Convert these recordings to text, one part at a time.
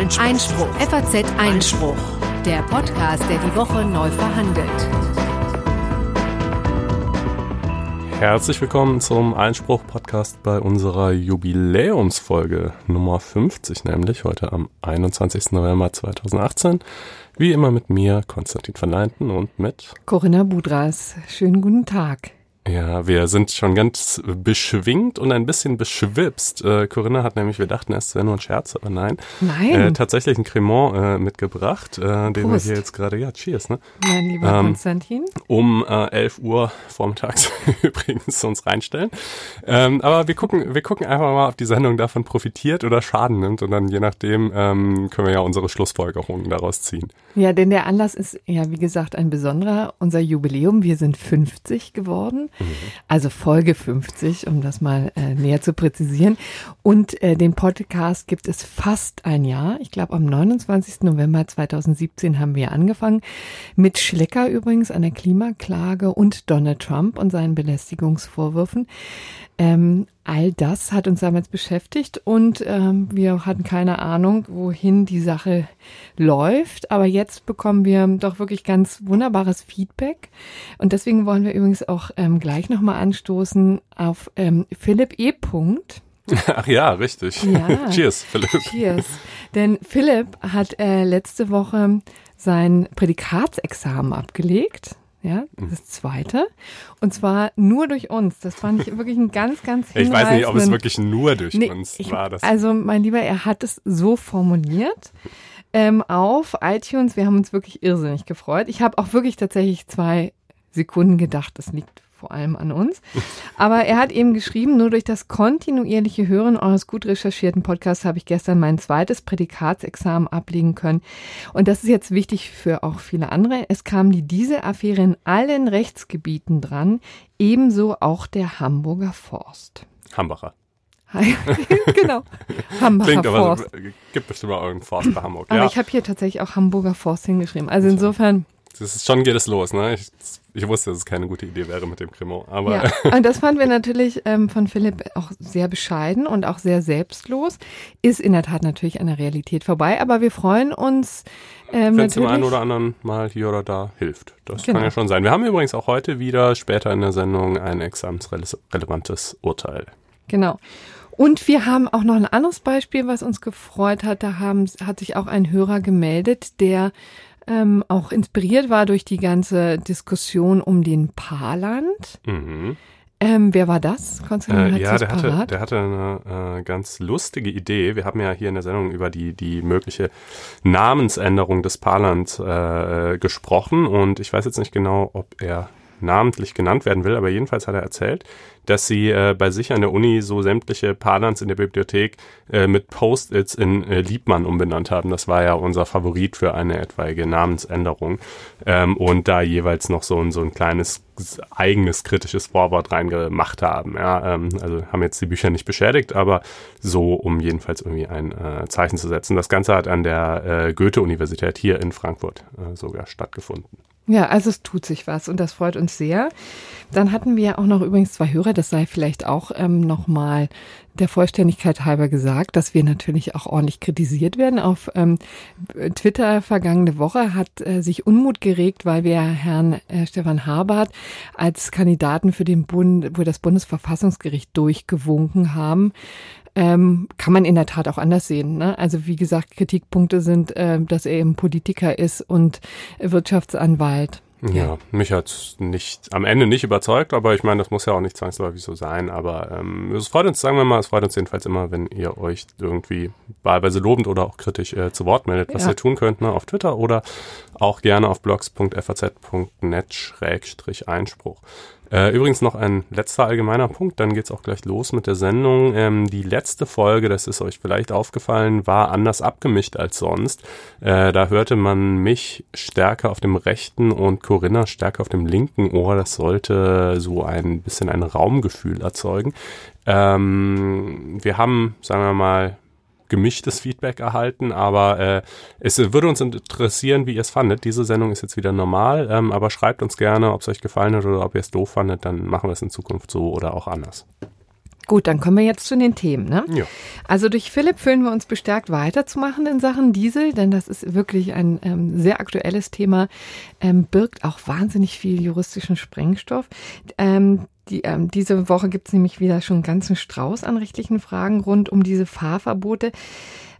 Einspruch. Einspruch. FAZ Einspruch. Der Podcast, der die Woche neu verhandelt. Herzlich willkommen zum Einspruch-Podcast bei unserer Jubiläumsfolge Nummer 50, nämlich heute am 21. November 2018. Wie immer mit mir, Konstantin van Leinten und mit Corinna Budras. Schönen guten Tag. Ja, wir sind schon ganz beschwingt und ein bisschen beschwipst. Äh, Corinna hat nämlich, wir dachten erst, es wäre nur ein Scherz, aber nein. Nein. Äh, tatsächlich ein Cremant äh, mitgebracht, äh, den wir hier jetzt gerade, ja, cheers, ne? Mein lieber ähm, Konstantin. Um äh, 11 Uhr vormittags übrigens uns reinstellen. Ähm, aber wir gucken, wir gucken einfach mal, ob die Sendung davon profitiert oder Schaden nimmt und dann je nachdem ähm, können wir ja unsere Schlussfolgerungen daraus ziehen. Ja, denn der Anlass ist ja, wie gesagt, ein besonderer, unser Jubiläum. Wir sind 50 geworden. Also Folge 50, um das mal äh, näher zu präzisieren. Und äh, den Podcast gibt es fast ein Jahr. Ich glaube, am 29. November 2017 haben wir angefangen. Mit Schlecker übrigens an der Klimaklage und Donald Trump und seinen Belästigungsvorwürfen. Ähm, all das hat uns damals beschäftigt und ähm, wir hatten keine Ahnung, wohin die Sache läuft. Aber jetzt bekommen wir doch wirklich ganz wunderbares Feedback. Und deswegen wollen wir übrigens auch ähm, gleich nochmal anstoßen auf ähm, Philipp E. Punkt. Ach ja, richtig. Ja. Cheers, Philipp. Cheers. Denn Philipp hat äh, letzte Woche sein Prädikatsexamen abgelegt ja, mhm. das zweite. Und zwar nur durch uns. Das fand ich wirklich ein ganz, ganz Ich weiß nicht, ob es wirklich nur durch nee, uns ich, war. Das. Also, mein Lieber, er hat es so formuliert ähm, auf iTunes. Wir haben uns wirklich irrsinnig gefreut. Ich habe auch wirklich tatsächlich zwei Sekunden gedacht, das liegt vor allem an uns. Aber er hat eben geschrieben, nur durch das kontinuierliche Hören eures gut recherchierten Podcasts habe ich gestern mein zweites Prädikatsexamen ablegen können. Und das ist jetzt wichtig für auch viele andere. Es kam die Diese-Affäre in allen Rechtsgebieten dran, ebenso auch der Hamburger Forst. Hambacher. genau. Hamburger Klingt Forst. aber, gibt bestimmt mal irgendeinen Forst bei Hamburg. Aber ja. ich habe hier tatsächlich auch Hamburger Forst hingeschrieben. Also insofern das ist, schon geht es los, ne? Ich, ich, wusste, dass es keine gute Idee wäre mit dem Cremant, aber. Ja, und das fanden wir natürlich ähm, von Philipp auch sehr bescheiden und auch sehr selbstlos. Ist in der Tat natürlich an der Realität vorbei, aber wir freuen uns. Ähm, Wenn es dem einen oder anderen mal hier oder da hilft. Das genau. kann ja schon sein. Wir haben übrigens auch heute wieder später in der Sendung ein examensrelevantes Urteil. Genau. Und wir haben auch noch ein anderes Beispiel, was uns gefreut hat. Da haben, hat sich auch ein Hörer gemeldet, der ähm, auch inspiriert war durch die ganze Diskussion um den Paarland. Mhm. Ähm, wer war das? Konstantin, äh, ja, der hatte, der hatte eine äh, ganz lustige Idee. Wir haben ja hier in der Sendung über die, die mögliche Namensänderung des Paarlands äh, gesprochen und ich weiß jetzt nicht genau, ob er namentlich genannt werden will, aber jedenfalls hat er erzählt, dass sie äh, bei sich an der Uni so sämtliche Padans in der Bibliothek äh, mit Post-its in äh, Liebmann umbenannt haben. Das war ja unser Favorit für eine etwaige Namensänderung. Ähm, und da jeweils noch so ein, so ein kleines eigenes kritisches Vorwort reingemacht haben. Ja, ähm, also haben jetzt die Bücher nicht beschädigt, aber so, um jedenfalls irgendwie ein äh, Zeichen zu setzen. Das Ganze hat an der äh, Goethe-Universität hier in Frankfurt äh, sogar stattgefunden. Ja, also es tut sich was und das freut uns sehr. Dann hatten wir auch noch übrigens zwei Hörer, das sei vielleicht auch ähm, nochmal der Vollständigkeit halber gesagt, dass wir natürlich auch ordentlich kritisiert werden. Auf ähm, Twitter vergangene Woche hat äh, sich Unmut geregt, weil wir Herrn äh, Stefan Habart als Kandidaten für den Bund, wo das Bundesverfassungsgericht durchgewunken haben. Ähm, kann man in der Tat auch anders sehen. Ne? Also wie gesagt, Kritikpunkte sind, äh, dass er eben Politiker ist und Wirtschaftsanwalt. Ja, ja mich hat nicht am Ende nicht überzeugt, aber ich meine, das muss ja auch nicht zwangsläufig so sein. Aber ähm, es freut uns, sagen wir mal, es freut uns jedenfalls immer, wenn ihr euch irgendwie wahlweise lobend oder auch kritisch äh, zu Wort meldet, was ja. ihr tun könnt, ne, auf Twitter oder auch gerne auf blogs.faz.net-einspruch. Äh, übrigens noch ein letzter allgemeiner Punkt, dann geht's auch gleich los mit der Sendung. Ähm, die letzte Folge, das ist euch vielleicht aufgefallen, war anders abgemischt als sonst. Äh, da hörte man mich stärker auf dem rechten und Corinna stärker auf dem linken Ohr. Das sollte so ein bisschen ein Raumgefühl erzeugen. Ähm, wir haben, sagen wir mal, gemischtes Feedback erhalten, aber äh, es würde uns interessieren, wie ihr es fandet. Diese Sendung ist jetzt wieder normal, ähm, aber schreibt uns gerne, ob es euch gefallen hat oder ob ihr es doof fandet, dann machen wir es in Zukunft so oder auch anders. Gut, dann kommen wir jetzt zu den Themen. Ne? Ja. Also durch Philipp fühlen wir uns bestärkt weiterzumachen in Sachen Diesel, denn das ist wirklich ein ähm, sehr aktuelles Thema, ähm, birgt auch wahnsinnig viel juristischen Sprengstoff. Ähm, die, ähm, diese Woche gibt es nämlich wieder schon einen ganzen Strauß an rechtlichen Fragen rund um diese Fahrverbote.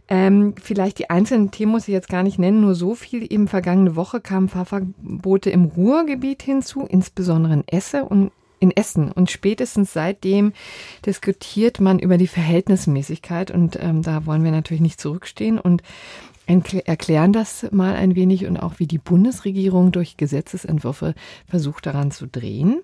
Ähm, vielleicht die einzelnen Themen muss ich jetzt gar nicht nennen, nur so viel. Eben vergangene Woche kamen Fahrverbote im Ruhrgebiet hinzu, insbesondere in Esse und in Essen. Und spätestens seitdem diskutiert man über die Verhältnismäßigkeit. Und ähm, da wollen wir natürlich nicht zurückstehen. Und erklären das mal ein wenig und auch, wie die Bundesregierung durch Gesetzesentwürfe versucht daran zu drehen.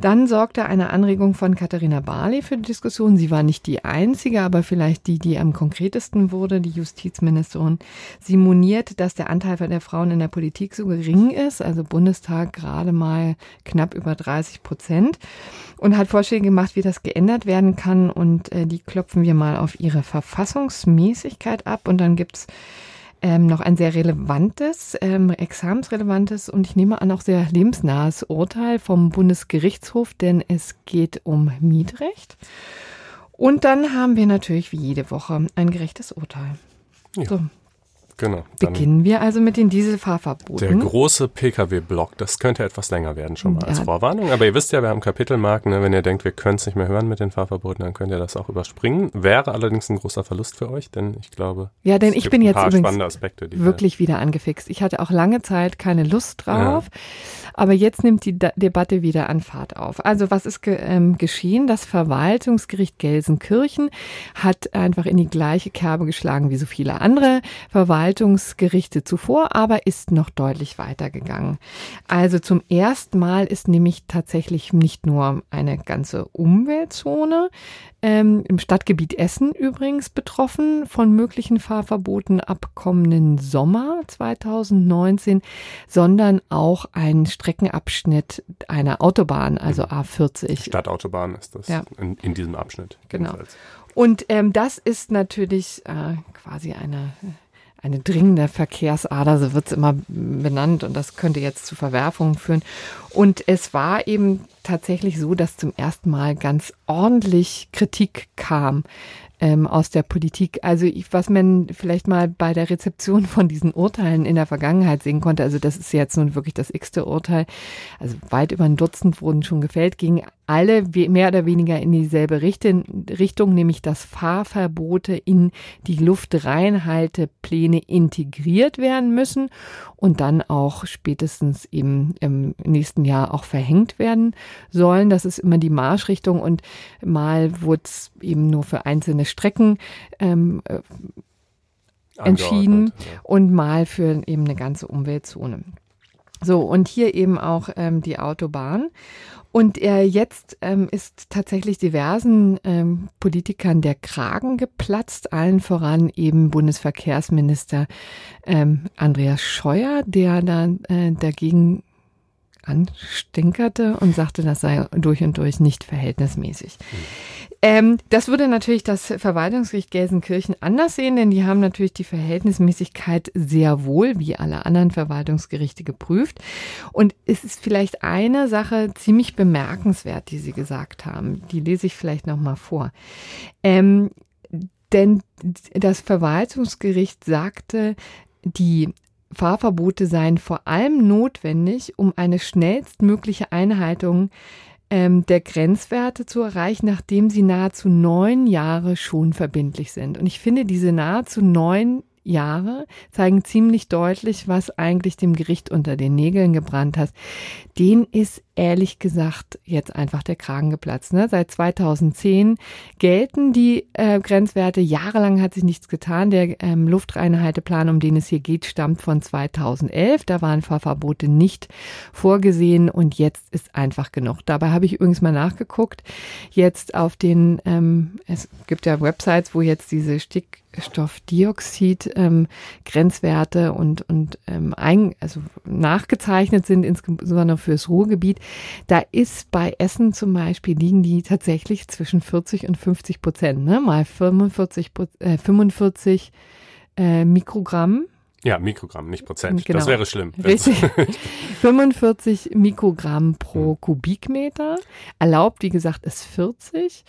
Dann sorgte eine Anregung von Katharina Barley für die Diskussion. Sie war nicht die einzige, aber vielleicht die, die am konkretesten wurde, die Justizministerin. Sie moniert, dass der Anteil der Frauen in der Politik so gering ist, also Bundestag gerade mal knapp über 30 Prozent und hat Vorschläge gemacht, wie das geändert werden kann und äh, die klopfen wir mal auf ihre Verfassungsmäßigkeit ab und dann gibt's ähm, noch ein sehr relevantes, ähm, examensrelevantes und ich nehme an auch sehr lebensnahes Urteil vom Bundesgerichtshof, denn es geht um Mietrecht. Und dann haben wir natürlich wie jede Woche ein gerechtes Urteil. Ja. So, Genau. Beginnen wir also mit den Dieselfahrverboten. Der große Pkw-Block, das könnte etwas länger werden schon mal ja. als Vorwarnung. Aber ihr wisst ja, wir haben Kapitelmarken. Ne? Wenn ihr denkt, wir können es nicht mehr hören mit den Fahrverboten, dann könnt ihr das auch überspringen. Wäre allerdings ein großer Verlust für euch, denn ich glaube, ja, denn ich bin jetzt übrigens Aspekte, wirklich wieder angefixt. Ich hatte auch lange Zeit keine Lust drauf, ja. aber jetzt nimmt die De Debatte wieder an Fahrt auf. Also was ist ge ähm, geschehen? Das Verwaltungsgericht Gelsenkirchen hat einfach in die gleiche Kerbe geschlagen wie so viele andere Verwaltungsgerichte Verwaltungsgerichte zuvor, aber ist noch deutlich weitergegangen. Also zum ersten Mal ist nämlich tatsächlich nicht nur eine ganze Umweltzone ähm, im Stadtgebiet Essen übrigens betroffen von möglichen Fahrverboten ab kommenden Sommer 2019, sondern auch ein Streckenabschnitt einer Autobahn, also A40. Stadtautobahn ist das ja. in, in diesem Abschnitt. Genau. Und ähm, das ist natürlich äh, quasi eine eine dringende Verkehrsader, so wird es immer benannt und das könnte jetzt zu Verwerfungen führen. Und es war eben tatsächlich so, dass zum ersten Mal ganz ordentlich Kritik kam ähm, aus der Politik. Also ich, was man vielleicht mal bei der Rezeption von diesen Urteilen in der Vergangenheit sehen konnte, also das ist jetzt nun wirklich das x-te Urteil, also weit über ein Dutzend wurden schon gefällt, gingen alle mehr oder weniger in dieselbe Richtung, nämlich dass Fahrverbote in die Luftreinhaltepläne integriert werden müssen und dann auch spätestens eben im nächsten Jahr auch verhängt werden sollen. Das ist immer die Marschrichtung und mal wurde es eben nur für einzelne Strecken ähm, äh, entschieden ja. und mal für eben eine ganze Umweltzone. So, und hier eben auch ähm, die Autobahn. Und äh, jetzt ähm, ist tatsächlich diversen ähm, Politikern der Kragen geplatzt, allen voran eben Bundesverkehrsminister ähm, Andreas Scheuer, der dann äh, dagegen anstinkerte und sagte, das sei durch und durch nicht verhältnismäßig. Ähm, das würde natürlich das Verwaltungsgericht Gelsenkirchen anders sehen, denn die haben natürlich die Verhältnismäßigkeit sehr wohl, wie alle anderen Verwaltungsgerichte, geprüft. Und es ist vielleicht eine Sache ziemlich bemerkenswert, die sie gesagt haben. Die lese ich vielleicht nochmal vor. Ähm, denn das Verwaltungsgericht sagte, die Fahrverbote seien vor allem notwendig, um eine schnellstmögliche Einhaltung ähm, der Grenzwerte zu erreichen, nachdem sie nahezu neun Jahre schon verbindlich sind. Und ich finde diese nahezu neun Jahre zeigen ziemlich deutlich, was eigentlich dem Gericht unter den Nägeln gebrannt hat. Den ist ehrlich gesagt jetzt einfach der Kragen geplatzt. Ne? Seit 2010 gelten die äh, Grenzwerte. Jahrelang hat sich nichts getan. Der ähm, Luftreinhalteplan, um den es hier geht, stammt von 2011. Da waren Fahrverbote nicht vorgesehen und jetzt ist einfach genug. Dabei habe ich übrigens mal nachgeguckt. Jetzt auf den, ähm, es gibt ja Websites, wo jetzt diese Stickstoffdioxid ähm, Grenzwerte und und ähm, ein, also nachgezeichnet sind insbesondere fürs Ruhrgebiet. Da ist bei Essen zum Beispiel liegen die tatsächlich zwischen 40 und 50 Prozent, ne? Mal 45, äh, 45 äh, Mikrogramm. Ja, Mikrogramm, nicht Prozent. Genau. Das wäre schlimm. Richtig. 45 Mikrogramm pro hm. Kubikmeter. Erlaubt, wie gesagt, ist 40.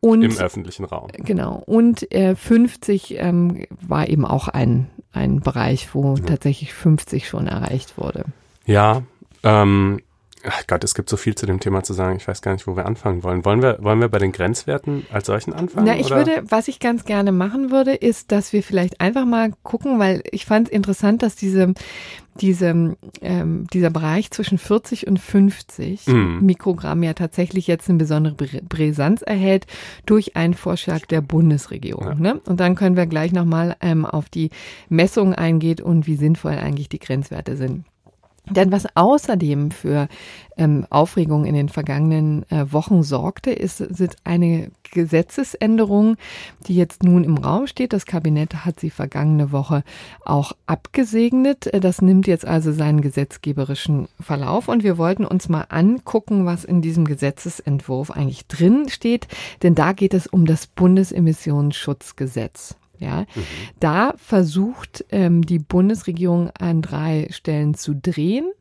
Und, Im öffentlichen Raum. Genau. Und äh, 50 ähm, war eben auch ein, ein Bereich, wo ja. tatsächlich 50 schon erreicht wurde. Ja, ähm, Ach Gott, es gibt so viel zu dem Thema zu sagen. Ich weiß gar nicht, wo wir anfangen wollen. Wollen wir, wollen wir bei den Grenzwerten als solchen anfangen? Na, ich oder? würde, was ich ganz gerne machen würde, ist, dass wir vielleicht einfach mal gucken, weil ich fand es interessant, dass diese, diese, ähm, dieser Bereich zwischen 40 und 50 mm. Mikrogramm ja tatsächlich jetzt eine besondere Brisanz erhält durch einen Vorschlag der Bundesregierung. Ja. Ne? Und dann können wir gleich nochmal ähm, auf die Messung eingehen und wie sinnvoll eigentlich die Grenzwerte sind. Denn was außerdem für ähm, Aufregung in den vergangenen äh, Wochen sorgte, ist, sind eine Gesetzesänderung, die jetzt nun im Raum steht. Das Kabinett hat sie vergangene Woche auch abgesegnet. Das nimmt jetzt also seinen gesetzgeberischen Verlauf und wir wollten uns mal angucken, was in diesem Gesetzesentwurf eigentlich drin steht. Denn da geht es um das Bundesemissionsschutzgesetz. Ja, mhm. da versucht ähm, die Bundesregierung an drei Stellen zu drehen,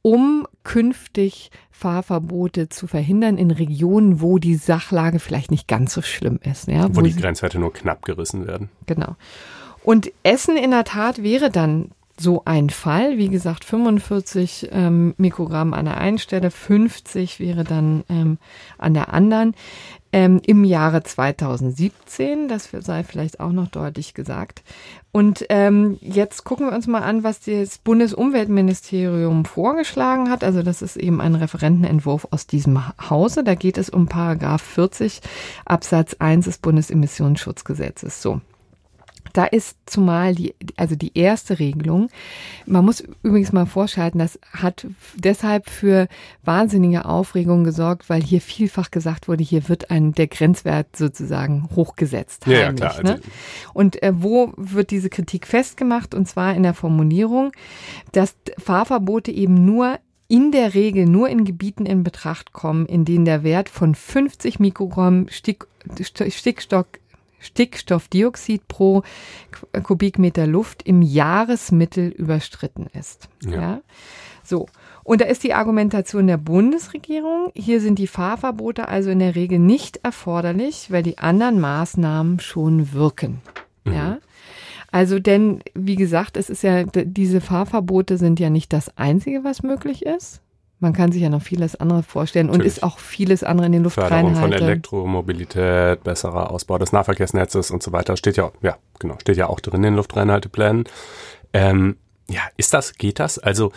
um künftig Fahrverbote zu verhindern in Regionen, wo die Sachlage vielleicht nicht ganz so schlimm ist. Ja, wo, wo die Grenzwerte nur knapp gerissen werden. Genau. Und Essen in der Tat wäre dann so ein Fall. Wie gesagt, 45 ähm, Mikrogramm an der einen Stelle, 50 wäre dann ähm, an der anderen ähm, im Jahre 2017. Das sei vielleicht auch noch deutlich gesagt. Und ähm, jetzt gucken wir uns mal an, was das Bundesumweltministerium vorgeschlagen hat. Also das ist eben ein Referentenentwurf aus diesem Hause. Da geht es um Paragraph 40 Absatz 1 des Bundesemissionsschutzgesetzes. So. Da ist zumal die, also die erste Regelung. Man muss übrigens mal vorschalten, das hat deshalb für wahnsinnige Aufregung gesorgt, weil hier vielfach gesagt wurde, hier wird ein, der Grenzwert sozusagen hochgesetzt. Heimlich, ja, klar. Ne? Und äh, wo wird diese Kritik festgemacht? Und zwar in der Formulierung, dass Fahrverbote eben nur in der Regel nur in Gebieten in Betracht kommen, in denen der Wert von 50 Mikrogramm Stick, Stickstock Stickstoffdioxid pro Kubikmeter Luft im Jahresmittel überstritten ist. Ja. ja. So. Und da ist die Argumentation der Bundesregierung. Hier sind die Fahrverbote also in der Regel nicht erforderlich, weil die anderen Maßnahmen schon wirken. Mhm. Ja. Also denn, wie gesagt, es ist ja, diese Fahrverbote sind ja nicht das einzige, was möglich ist. Man kann sich ja noch vieles andere vorstellen Natürlich. und ist auch vieles andere in den Luftreinhalten. Förderung von Elektromobilität, besserer Ausbau des Nahverkehrsnetzes und so weiter. Steht ja, ja, genau, steht ja auch drin in den Luftreinhalteplänen. Ähm, ja, ist das, geht das? Also,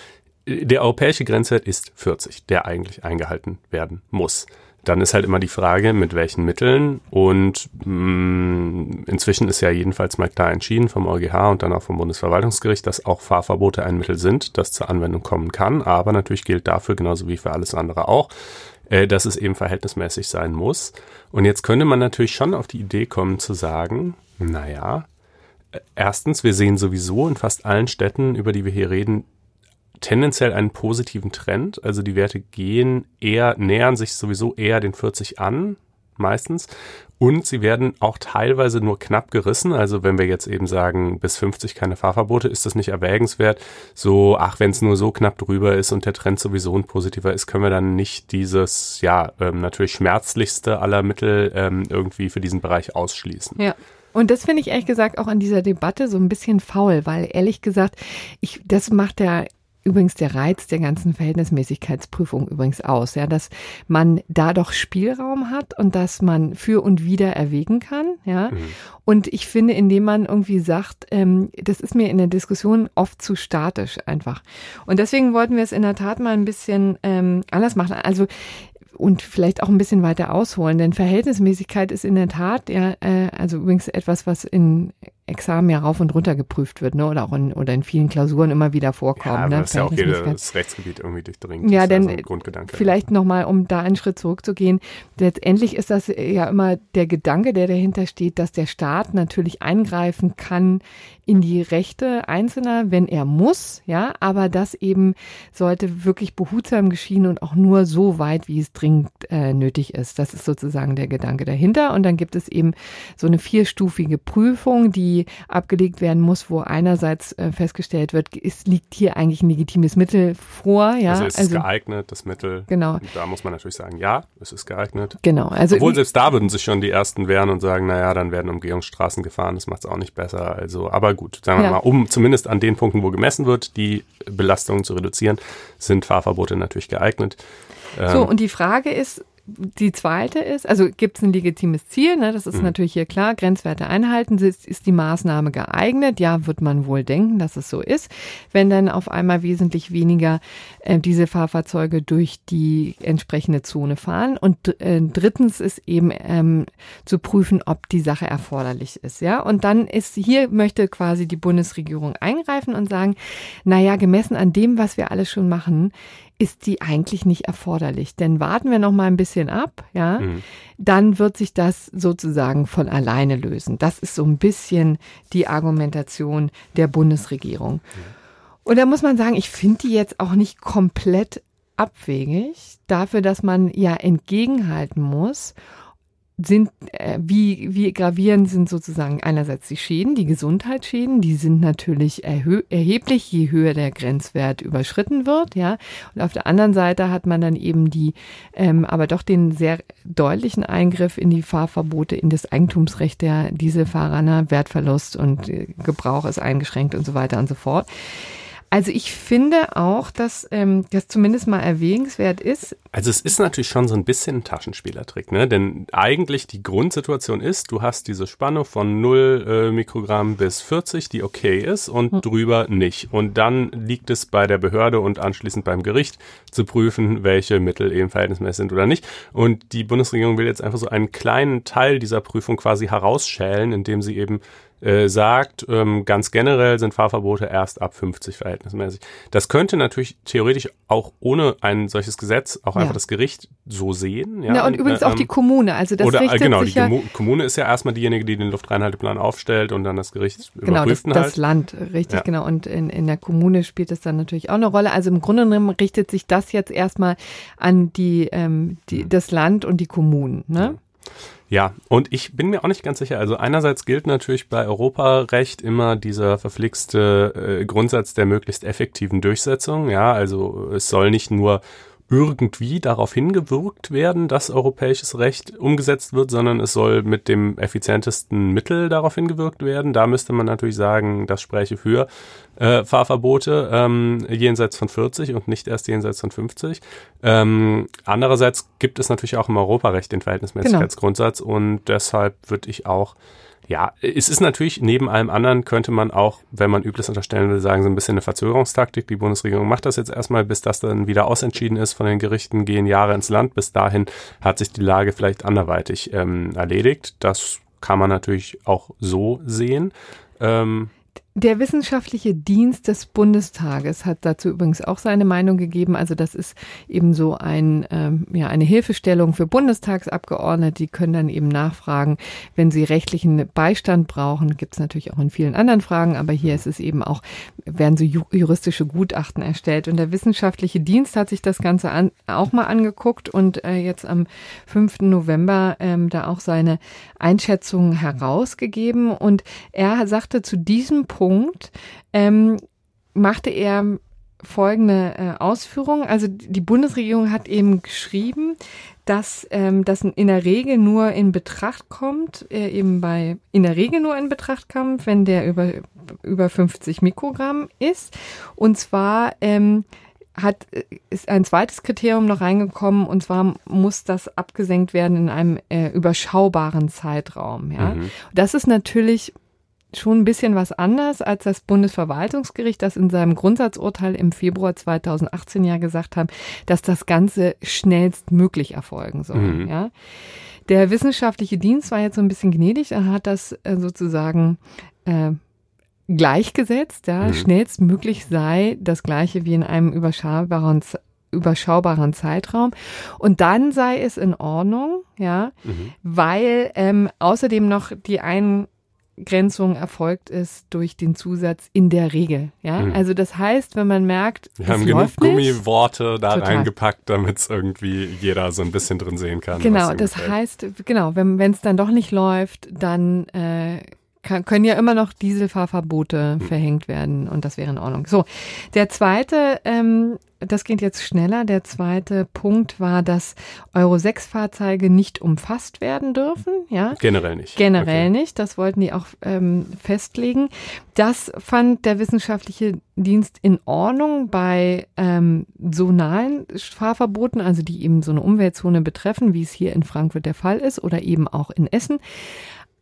der europäische Grenzwert ist 40, der eigentlich eingehalten werden muss. Dann ist halt immer die Frage, mit welchen Mitteln. Und mh, mm, inzwischen ist ja jedenfalls mal klar entschieden vom EuGH und dann auch vom Bundesverwaltungsgericht, dass auch Fahrverbote ein Mittel sind, das zur Anwendung kommen kann. Aber natürlich gilt dafür, genauso wie für alles andere auch, äh, dass es eben verhältnismäßig sein muss. Und jetzt könnte man natürlich schon auf die Idee kommen zu sagen, naja, äh, erstens, wir sehen sowieso in fast allen Städten, über die wir hier reden, tendenziell einen positiven Trend. Also die Werte gehen eher, nähern sich sowieso eher den 40 an, meistens. Und sie werden auch teilweise nur knapp gerissen. Also wenn wir jetzt eben sagen, bis 50 keine Fahrverbote, ist das nicht erwägenswert. So, ach, wenn es nur so knapp drüber ist und der Trend sowieso ein positiver ist, können wir dann nicht dieses, ja, ähm, natürlich schmerzlichste aller Mittel ähm, irgendwie für diesen Bereich ausschließen. Ja. Und das finde ich ehrlich gesagt auch an dieser Debatte so ein bisschen faul, weil ehrlich gesagt, ich, das macht der übrigens der Reiz der ganzen Verhältnismäßigkeitsprüfung übrigens aus, ja, dass man da doch Spielraum hat und dass man für und wieder erwägen kann, ja. Mhm. Und ich finde, indem man irgendwie sagt, ähm, das ist mir in der Diskussion oft zu statisch einfach. Und deswegen wollten wir es in der Tat mal ein bisschen ähm, anders machen. Also und vielleicht auch ein bisschen weiter ausholen, denn Verhältnismäßigkeit ist in der Tat ja, äh, also übrigens etwas, was in Examen ja rauf und runter geprüft wird, ne? Oder auch in, oder in vielen Klausuren immer wieder vorkommt. Ja, ne? das ist ja auch jedes Rechtsgebiet irgendwie durchdringt. Ja, denn also vielleicht nochmal, um da einen Schritt zurückzugehen, letztendlich ist das ja immer der Gedanke, der dahinter steht, dass der Staat natürlich eingreifen kann in die Rechte Einzelner, wenn er muss, ja, aber das eben sollte wirklich behutsam geschehen und auch nur so weit, wie es dringend äh, nötig ist. Das ist sozusagen der Gedanke dahinter. Und dann gibt es eben so eine vierstufige Prüfung, die abgelegt werden muss, wo einerseits äh, festgestellt wird, ist, liegt hier eigentlich ein legitimes Mittel vor. Ja? Also ist also, es geeignet, das Mittel. Genau. Da muss man natürlich sagen, ja, es ist geeignet. Genau. Also Obwohl selbst da würden sich schon die ersten wehren und sagen, naja, dann werden Umgehungsstraßen gefahren, das macht es auch nicht besser. Also, aber gut, sagen wir ja. mal, um zumindest an den Punkten, wo gemessen wird, die Belastungen zu reduzieren, sind Fahrverbote natürlich geeignet. So, ähm, und die Frage ist, die zweite ist, also gibt es ein legitimes Ziel, ne, das ist mhm. natürlich hier klar, Grenzwerte einhalten, ist, ist die Maßnahme geeignet? Ja, wird man wohl denken, dass es so ist. Wenn dann auf einmal wesentlich weniger äh, diese Fahrfahrzeuge durch die entsprechende Zone fahren. Und äh, drittens ist eben ähm, zu prüfen, ob die Sache erforderlich ist. Ja, und dann ist hier möchte quasi die Bundesregierung eingreifen und sagen, naja, gemessen an dem, was wir alles schon machen, ist die eigentlich nicht erforderlich. Denn warten wir noch mal ein bisschen ab, ja, mhm. dann wird sich das sozusagen von alleine lösen. Das ist so ein bisschen die Argumentation der Bundesregierung. Mhm. Und da muss man sagen, ich finde die jetzt auch nicht komplett abwegig dafür, dass man ja entgegenhalten muss sind, äh, wie, wie gravierend sind sozusagen einerseits die Schäden, die Gesundheitsschäden, die sind natürlich erheblich, je höher der Grenzwert überschritten wird, ja. Und auf der anderen Seite hat man dann eben die, ähm, aber doch den sehr deutlichen Eingriff in die Fahrverbote, in das Eigentumsrecht der Dieselfahrer, ne? Wertverlust und äh, Gebrauch ist eingeschränkt und so weiter und so fort. Also ich finde auch, dass ähm, das zumindest mal erwähnenswert ist. Also es ist natürlich schon so ein bisschen ein Taschenspielertrick, ne? Denn eigentlich die Grundsituation ist, du hast diese Spanne von 0 äh, Mikrogramm bis 40, die okay ist und hm. drüber nicht. Und dann liegt es bei der Behörde und anschließend beim Gericht zu prüfen, welche Mittel eben verhältnismäßig sind oder nicht. Und die Bundesregierung will jetzt einfach so einen kleinen Teil dieser Prüfung quasi herausschälen, indem sie eben äh, sagt, ähm, ganz generell sind Fahrverbote erst ab 50 verhältnismäßig. Das könnte natürlich theoretisch auch ohne ein solches Gesetz auch einfach das Gericht so sehen. Ja, ja und übrigens äh, auch die Kommune. Also das oder, richtet genau, sich die ja Kommune ist ja erstmal diejenige, die den Luftreinhalteplan aufstellt und dann das Gericht genau, überprüft. Genau, das, das Land, richtig, ja. genau. Und in, in der Kommune spielt es dann natürlich auch eine Rolle. Also im Grunde genommen richtet sich das jetzt erstmal an die, ähm, die das Land und die Kommunen. Ne? Ja. Ja, und ich bin mir auch nicht ganz sicher. Also einerseits gilt natürlich bei Europarecht immer dieser verflixte äh, Grundsatz der möglichst effektiven Durchsetzung. Ja, also es soll nicht nur irgendwie darauf hingewirkt werden, dass europäisches Recht umgesetzt wird, sondern es soll mit dem effizientesten Mittel darauf hingewirkt werden. Da müsste man natürlich sagen, das spräche für äh, Fahrverbote ähm, jenseits von 40 und nicht erst jenseits von 50. Ähm, andererseits gibt es natürlich auch im Europarecht den Verhältnismäßigkeitsgrundsatz genau. und deshalb würde ich auch ja, es ist natürlich neben allem anderen könnte man auch, wenn man Übles unterstellen will, sagen, so ein bisschen eine Verzögerungstaktik. Die Bundesregierung macht das jetzt erstmal, bis das dann wieder ausentschieden ist von den Gerichten, gehen Jahre ins Land. Bis dahin hat sich die Lage vielleicht anderweitig ähm, erledigt. Das kann man natürlich auch so sehen. Ähm, der wissenschaftliche Dienst des Bundestages hat dazu übrigens auch seine Meinung gegeben. Also das ist eben so ein, ähm, ja, eine Hilfestellung für Bundestagsabgeordnete. Die können dann eben nachfragen, wenn sie rechtlichen Beistand brauchen. Gibt es natürlich auch in vielen anderen Fragen, aber hier ist es eben auch, werden so juristische Gutachten erstellt. Und der wissenschaftliche Dienst hat sich das Ganze an, auch mal angeguckt und äh, jetzt am 5. November ähm, da auch seine Einschätzungen herausgegeben. Und er sagte zu diesem Punkt, Punkt ähm, machte er folgende äh, Ausführung. Also die Bundesregierung hat eben geschrieben, dass ähm, das in der Regel nur in Betracht kommt, äh, eben bei in der Regel nur in Betracht kommt, wenn der über über 50 Mikrogramm ist. Und zwar ähm, hat ist ein zweites Kriterium noch reingekommen und zwar muss das abgesenkt werden in einem äh, überschaubaren Zeitraum. Ja, mhm. das ist natürlich schon ein bisschen was anders als das Bundesverwaltungsgericht, das in seinem Grundsatzurteil im Februar 2018 ja gesagt hat, dass das Ganze schnellstmöglich erfolgen soll. Mhm. Ja. Der wissenschaftliche Dienst war jetzt so ein bisschen gnädig, er hat das äh, sozusagen äh, gleichgesetzt, ja, mhm. schnellstmöglich sei das gleiche wie in einem überschaubaren überschaubaren Zeitraum. Und dann sei es in Ordnung, ja, mhm. weil ähm, außerdem noch die einen Abgrenzung erfolgt ist durch den Zusatz in der Regel. Ja, mhm. also das heißt, wenn man merkt, wir haben genug Gummiworte da total. reingepackt, damit es irgendwie jeder so ein bisschen drin sehen kann. Genau, das heißt, genau, wenn es dann doch nicht läuft, dann äh, kann, können ja immer noch Dieselfahrverbote hm. verhängt werden und das wäre in Ordnung. So, der zweite ähm, das geht jetzt schneller. Der zweite Punkt war, dass Euro 6 Fahrzeuge nicht umfasst werden dürfen. Ja? Generell nicht. Generell okay. nicht. Das wollten die auch ähm, festlegen. Das fand der wissenschaftliche Dienst in Ordnung bei ähm, zonalen Fahrverboten, also die eben so eine Umweltzone betreffen, wie es hier in Frankfurt der Fall ist oder eben auch in Essen.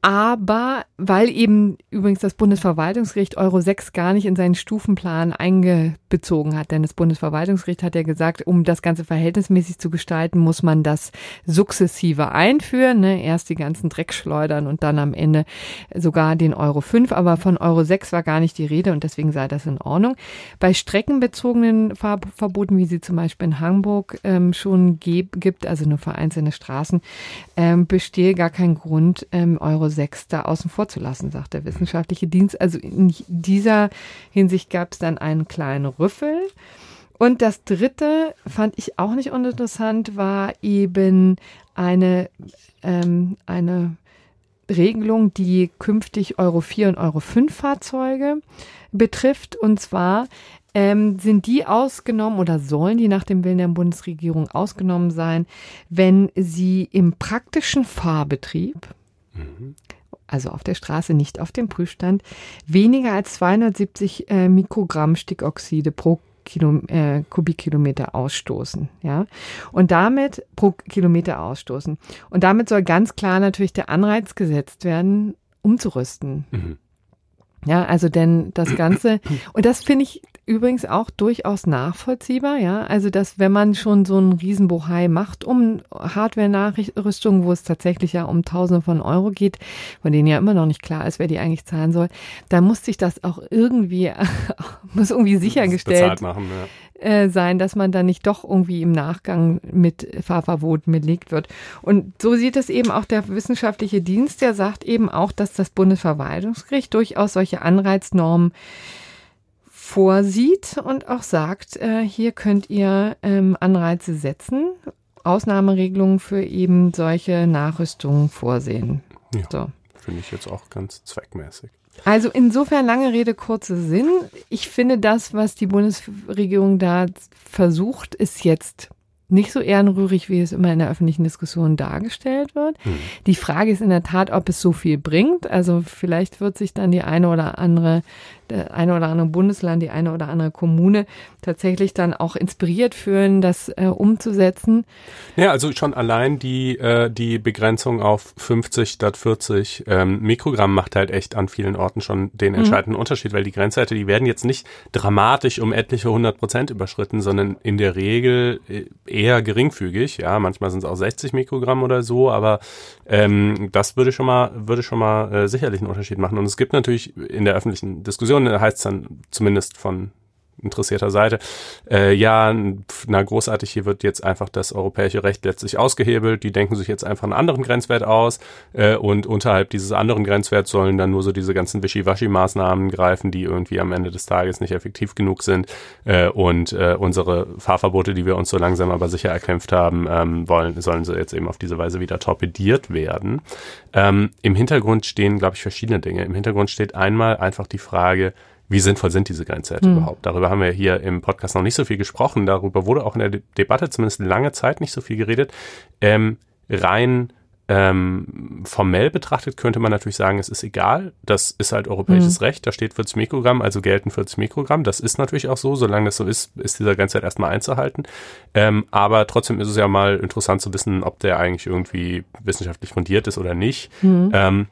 Aber weil eben übrigens das Bundesverwaltungsgericht Euro 6 gar nicht in seinen Stufenplan eingebezogen hat, denn das Bundesverwaltungsgericht hat ja gesagt, um das Ganze verhältnismäßig zu gestalten, muss man das sukzessive einführen. Ne? Erst die ganzen Dreckschleudern und dann am Ende sogar den Euro 5. Aber von Euro 6 war gar nicht die Rede und deswegen sei das in Ordnung. Bei streckenbezogenen Fahrverboten, wie sie zum Beispiel in Hamburg ähm, schon gibt, also nur für einzelne Straßen, ähm, bestehe gar kein Grund, ähm, Euro 6 da außen vor zu lassen, sagt der wissenschaftliche Dienst. Also in dieser Hinsicht gab es dann einen kleinen Rüffel. Und das dritte fand ich auch nicht uninteressant, war eben eine, ähm, eine Regelung, die künftig Euro 4 und Euro 5 Fahrzeuge betrifft. Und zwar ähm, sind die ausgenommen oder sollen die nach dem Willen der Bundesregierung ausgenommen sein, wenn sie im praktischen Fahrbetrieb, also auf der Straße, nicht auf dem Prüfstand, weniger als 270 äh, Mikrogramm Stickoxide pro Kilo, äh, Kubikkilometer ausstoßen, ja. Und damit pro Kilometer ausstoßen. Und damit soll ganz klar natürlich der Anreiz gesetzt werden, umzurüsten. Mhm. Ja, also denn das Ganze, und das finde ich übrigens auch durchaus nachvollziehbar, ja. Also, dass wenn man schon so einen Riesenbohai macht um Hardware-Nachrüstung, wo es tatsächlich ja um Tausende von Euro geht, von denen ja immer noch nicht klar ist, wer die eigentlich zahlen soll, da muss sich das auch irgendwie, muss irgendwie sichergestellt machen, ja. Äh, sein, dass man dann nicht doch irgendwie im Nachgang mit Fahrverbot belegt wird. Und so sieht es eben auch der wissenschaftliche Dienst, der sagt eben auch, dass das Bundesverwaltungsgericht durchaus solche Anreiznormen vorsieht und auch sagt, äh, hier könnt ihr ähm, Anreize setzen, Ausnahmeregelungen für eben solche Nachrüstungen vorsehen. Ja, so. finde ich jetzt auch ganz zweckmäßig. Also insofern lange Rede, kurzer Sinn. Ich finde das, was die Bundesregierung da versucht, ist jetzt nicht so ehrenrührig, wie es immer in der öffentlichen Diskussion dargestellt wird. Hm. Die Frage ist in der Tat, ob es so viel bringt. Also vielleicht wird sich dann die eine oder andere der eine oder andere Bundesland, die eine oder andere Kommune tatsächlich dann auch inspiriert fühlen, das äh, umzusetzen. Ja, also schon allein die, äh, die Begrenzung auf 50 statt 40 ähm, Mikrogramm macht halt echt an vielen Orten schon den mhm. entscheidenden mhm. Unterschied, weil die Grenzwerte, die werden jetzt nicht dramatisch um etliche 100 Prozent überschritten, sondern in der Regel äh, eher geringfügig. Ja, manchmal sind es auch 60 Mikrogramm oder so, aber ähm, das würde schon mal, würde schon mal äh, sicherlich einen Unterschied machen. Und es gibt natürlich in der öffentlichen Diskussion, heißt es dann zumindest von interessierter Seite. Äh, ja, na großartig, hier wird jetzt einfach das europäische Recht letztlich ausgehebelt. Die denken sich jetzt einfach einen anderen Grenzwert aus äh, und unterhalb dieses anderen Grenzwerts sollen dann nur so diese ganzen Wischiwaschi-Maßnahmen greifen, die irgendwie am Ende des Tages nicht effektiv genug sind. Äh, und äh, unsere Fahrverbote, die wir uns so langsam aber sicher erkämpft haben, ähm, wollen, sollen sie jetzt eben auf diese Weise wieder torpediert werden. Ähm, Im Hintergrund stehen, glaube ich, verschiedene Dinge. Im Hintergrund steht einmal einfach die Frage, wie sinnvoll sind diese Grenzwerte mhm. überhaupt? Darüber haben wir hier im Podcast noch nicht so viel gesprochen. Darüber wurde auch in der De Debatte zumindest lange Zeit nicht so viel geredet. Ähm, rein ähm, formell betrachtet könnte man natürlich sagen, es ist egal. Das ist halt europäisches mhm. Recht. Da steht 40 Mikrogramm, also gelten 40 Mikrogramm. Das ist natürlich auch so. Solange das so ist, ist dieser Grenzwert erstmal einzuhalten. Ähm, aber trotzdem ist es ja mal interessant zu wissen, ob der eigentlich irgendwie wissenschaftlich fundiert ist oder nicht. Mhm. Ähm,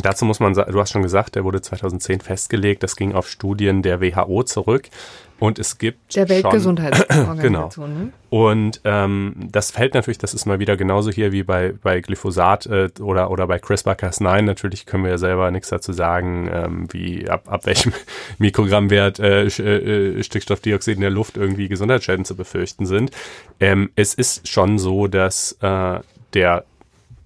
Dazu muss man sagen, du hast schon gesagt, der wurde 2010 festgelegt. Das ging auf Studien der WHO zurück. Und es gibt. Der Weltgesundheitsorganisation. genau. Ne? Und ähm, das fällt natürlich, das ist mal wieder genauso hier wie bei, bei Glyphosat äh, oder, oder bei CRISPR-Cas9. Natürlich können wir ja selber nichts dazu sagen, ähm, wie ab, ab welchem Mikrogrammwert äh, äh, Stickstoffdioxid in der Luft irgendwie Gesundheitsschäden zu befürchten sind. Ähm, es ist schon so, dass äh, der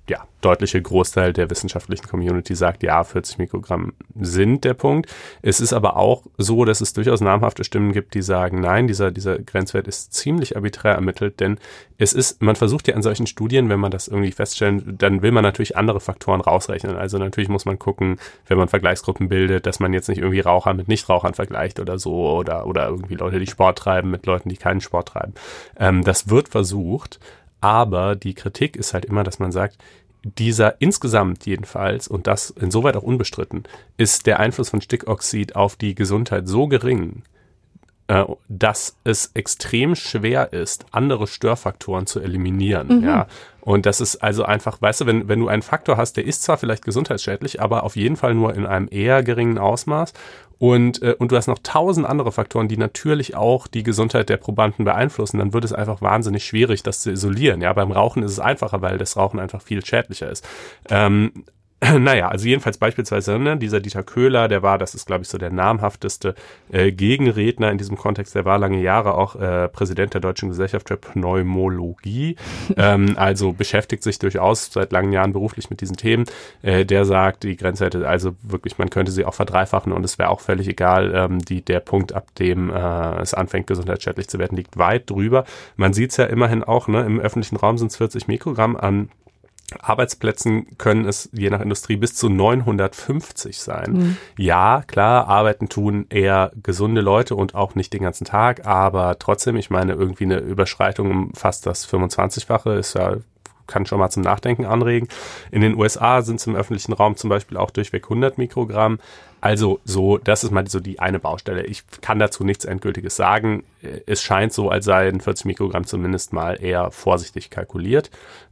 ja, deutliche Großteil der wissenschaftlichen Community sagt, ja, 40 Mikrogramm sind der Punkt. Es ist aber auch so, dass es durchaus namhafte Stimmen gibt, die sagen, nein, dieser, dieser Grenzwert ist ziemlich arbiträr ermittelt, denn es ist, man versucht ja an solchen Studien, wenn man das irgendwie feststellen, dann will man natürlich andere Faktoren rausrechnen. Also natürlich muss man gucken, wenn man Vergleichsgruppen bildet, dass man jetzt nicht irgendwie Raucher mit Nichtrauchern vergleicht oder so oder, oder irgendwie Leute, die Sport treiben mit Leuten, die keinen Sport treiben. Ähm, das wird versucht, aber die Kritik ist halt immer, dass man sagt, dieser insgesamt jedenfalls, und das insoweit auch unbestritten, ist der Einfluss von Stickoxid auf die Gesundheit so gering, äh, dass es extrem schwer ist, andere Störfaktoren zu eliminieren. Mhm. Ja. Und das ist also einfach, weißt du, wenn, wenn du einen Faktor hast, der ist zwar vielleicht gesundheitsschädlich, aber auf jeden Fall nur in einem eher geringen Ausmaß und, äh, und du hast noch tausend andere Faktoren, die natürlich auch die Gesundheit der Probanden beeinflussen, dann wird es einfach wahnsinnig schwierig, das zu isolieren. Ja, beim Rauchen ist es einfacher, weil das Rauchen einfach viel schädlicher ist. Ähm, naja, also jedenfalls beispielsweise ne, dieser Dieter Köhler, der war, das ist glaube ich so der namhafteste äh, Gegenredner in diesem Kontext, der war lange Jahre auch äh, Präsident der Deutschen Gesellschaft für Pneumologie, ähm, also beschäftigt sich durchaus seit langen Jahren beruflich mit diesen Themen. Äh, der sagt, die Grenzwerte, also wirklich, man könnte sie auch verdreifachen und es wäre auch völlig egal, ähm, die, der Punkt, ab dem äh, es anfängt, gesundheitsschädlich zu werden, liegt weit drüber. Man sieht es ja immerhin auch, ne, im öffentlichen Raum sind es 40 Mikrogramm an Arbeitsplätzen können es je nach Industrie bis zu 950 sein. Mhm. Ja, klar, arbeiten tun eher gesunde Leute und auch nicht den ganzen Tag, aber trotzdem, ich meine, irgendwie eine Überschreitung um fast das 25-fache ist ja kann schon mal zum Nachdenken anregen. In den USA sind es im öffentlichen Raum zum Beispiel auch durchweg 100 Mikrogramm. Also so, das ist mal so die eine Baustelle. Ich kann dazu nichts Endgültiges sagen. Es scheint so, als seien 40 Mikrogramm zumindest mal eher vorsichtig kalkuliert.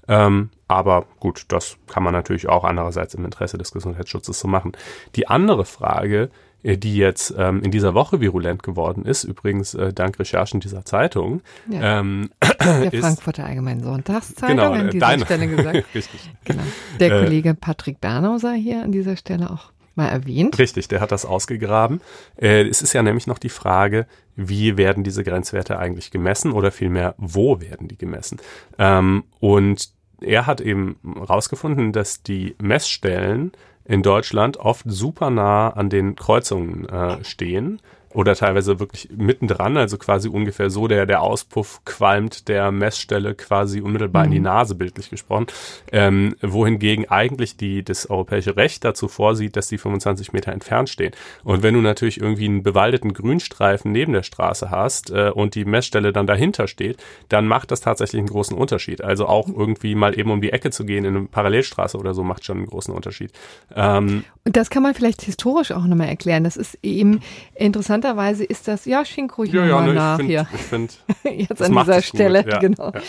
Ähm, aber gut, das kann man natürlich auch andererseits im Interesse des Gesundheitsschutzes so machen. Die andere Frage, äh, die jetzt ähm, in dieser Woche virulent geworden ist, übrigens äh, dank Recherchen dieser Zeitung. Ja. Ähm, der ist, Frankfurter Allgemeinen Sonntagszeitung genau, an dieser deine, Stelle gesagt. Richtig. Genau. Der äh, Kollege Patrick Bernau sei hier an dieser Stelle auch mal erwähnt. Richtig, der hat das ausgegraben. Äh, es ist ja nämlich noch die Frage, wie werden diese Grenzwerte eigentlich gemessen oder vielmehr, wo werden die gemessen? Ähm, und er hat eben rausgefunden, dass die Messstellen in Deutschland oft super nah an den Kreuzungen äh, stehen oder teilweise wirklich mittendran, also quasi ungefähr so, der, der Auspuff qualmt der Messstelle quasi unmittelbar mhm. in die mhm. Nase, bildlich gesprochen, ähm, wohingegen eigentlich die, das europäische Recht dazu vorsieht, dass die 25 Meter entfernt stehen. Und wenn du natürlich irgendwie einen bewaldeten Grünstreifen neben der Straße hast äh, und die Messstelle dann dahinter steht, dann macht das tatsächlich einen großen Unterschied. Also auch irgendwie mal eben um die Ecke zu gehen in eine Parallelstraße oder so macht schon einen großen Unterschied. Ähm, und das kann man vielleicht historisch auch nochmal erklären. Das ist eben interessant interessanterweise ist das, ja, ruhig ja, ja, ne, nach hier. Ich find, Jetzt an dieser Stelle, ja, genau. Ja.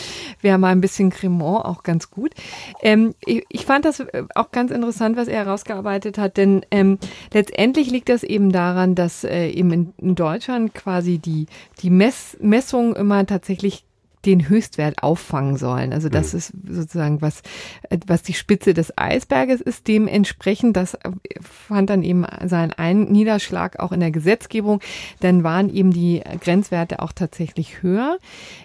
Wäre mal ein bisschen Cremant auch ganz gut. Ähm, ich, ich, fand das äh, auch ganz interessant, was er herausgearbeitet hat, denn ähm, letztendlich liegt das eben daran, dass äh, eben in, in Deutschland quasi die, die Mess, Messung immer tatsächlich den Höchstwert auffangen sollen. Also das mhm. ist sozusagen was, was die Spitze des Eisberges ist. Dementsprechend, das fand dann eben seinen einen Niederschlag auch in der Gesetzgebung. Dann waren eben die Grenzwerte auch tatsächlich höher.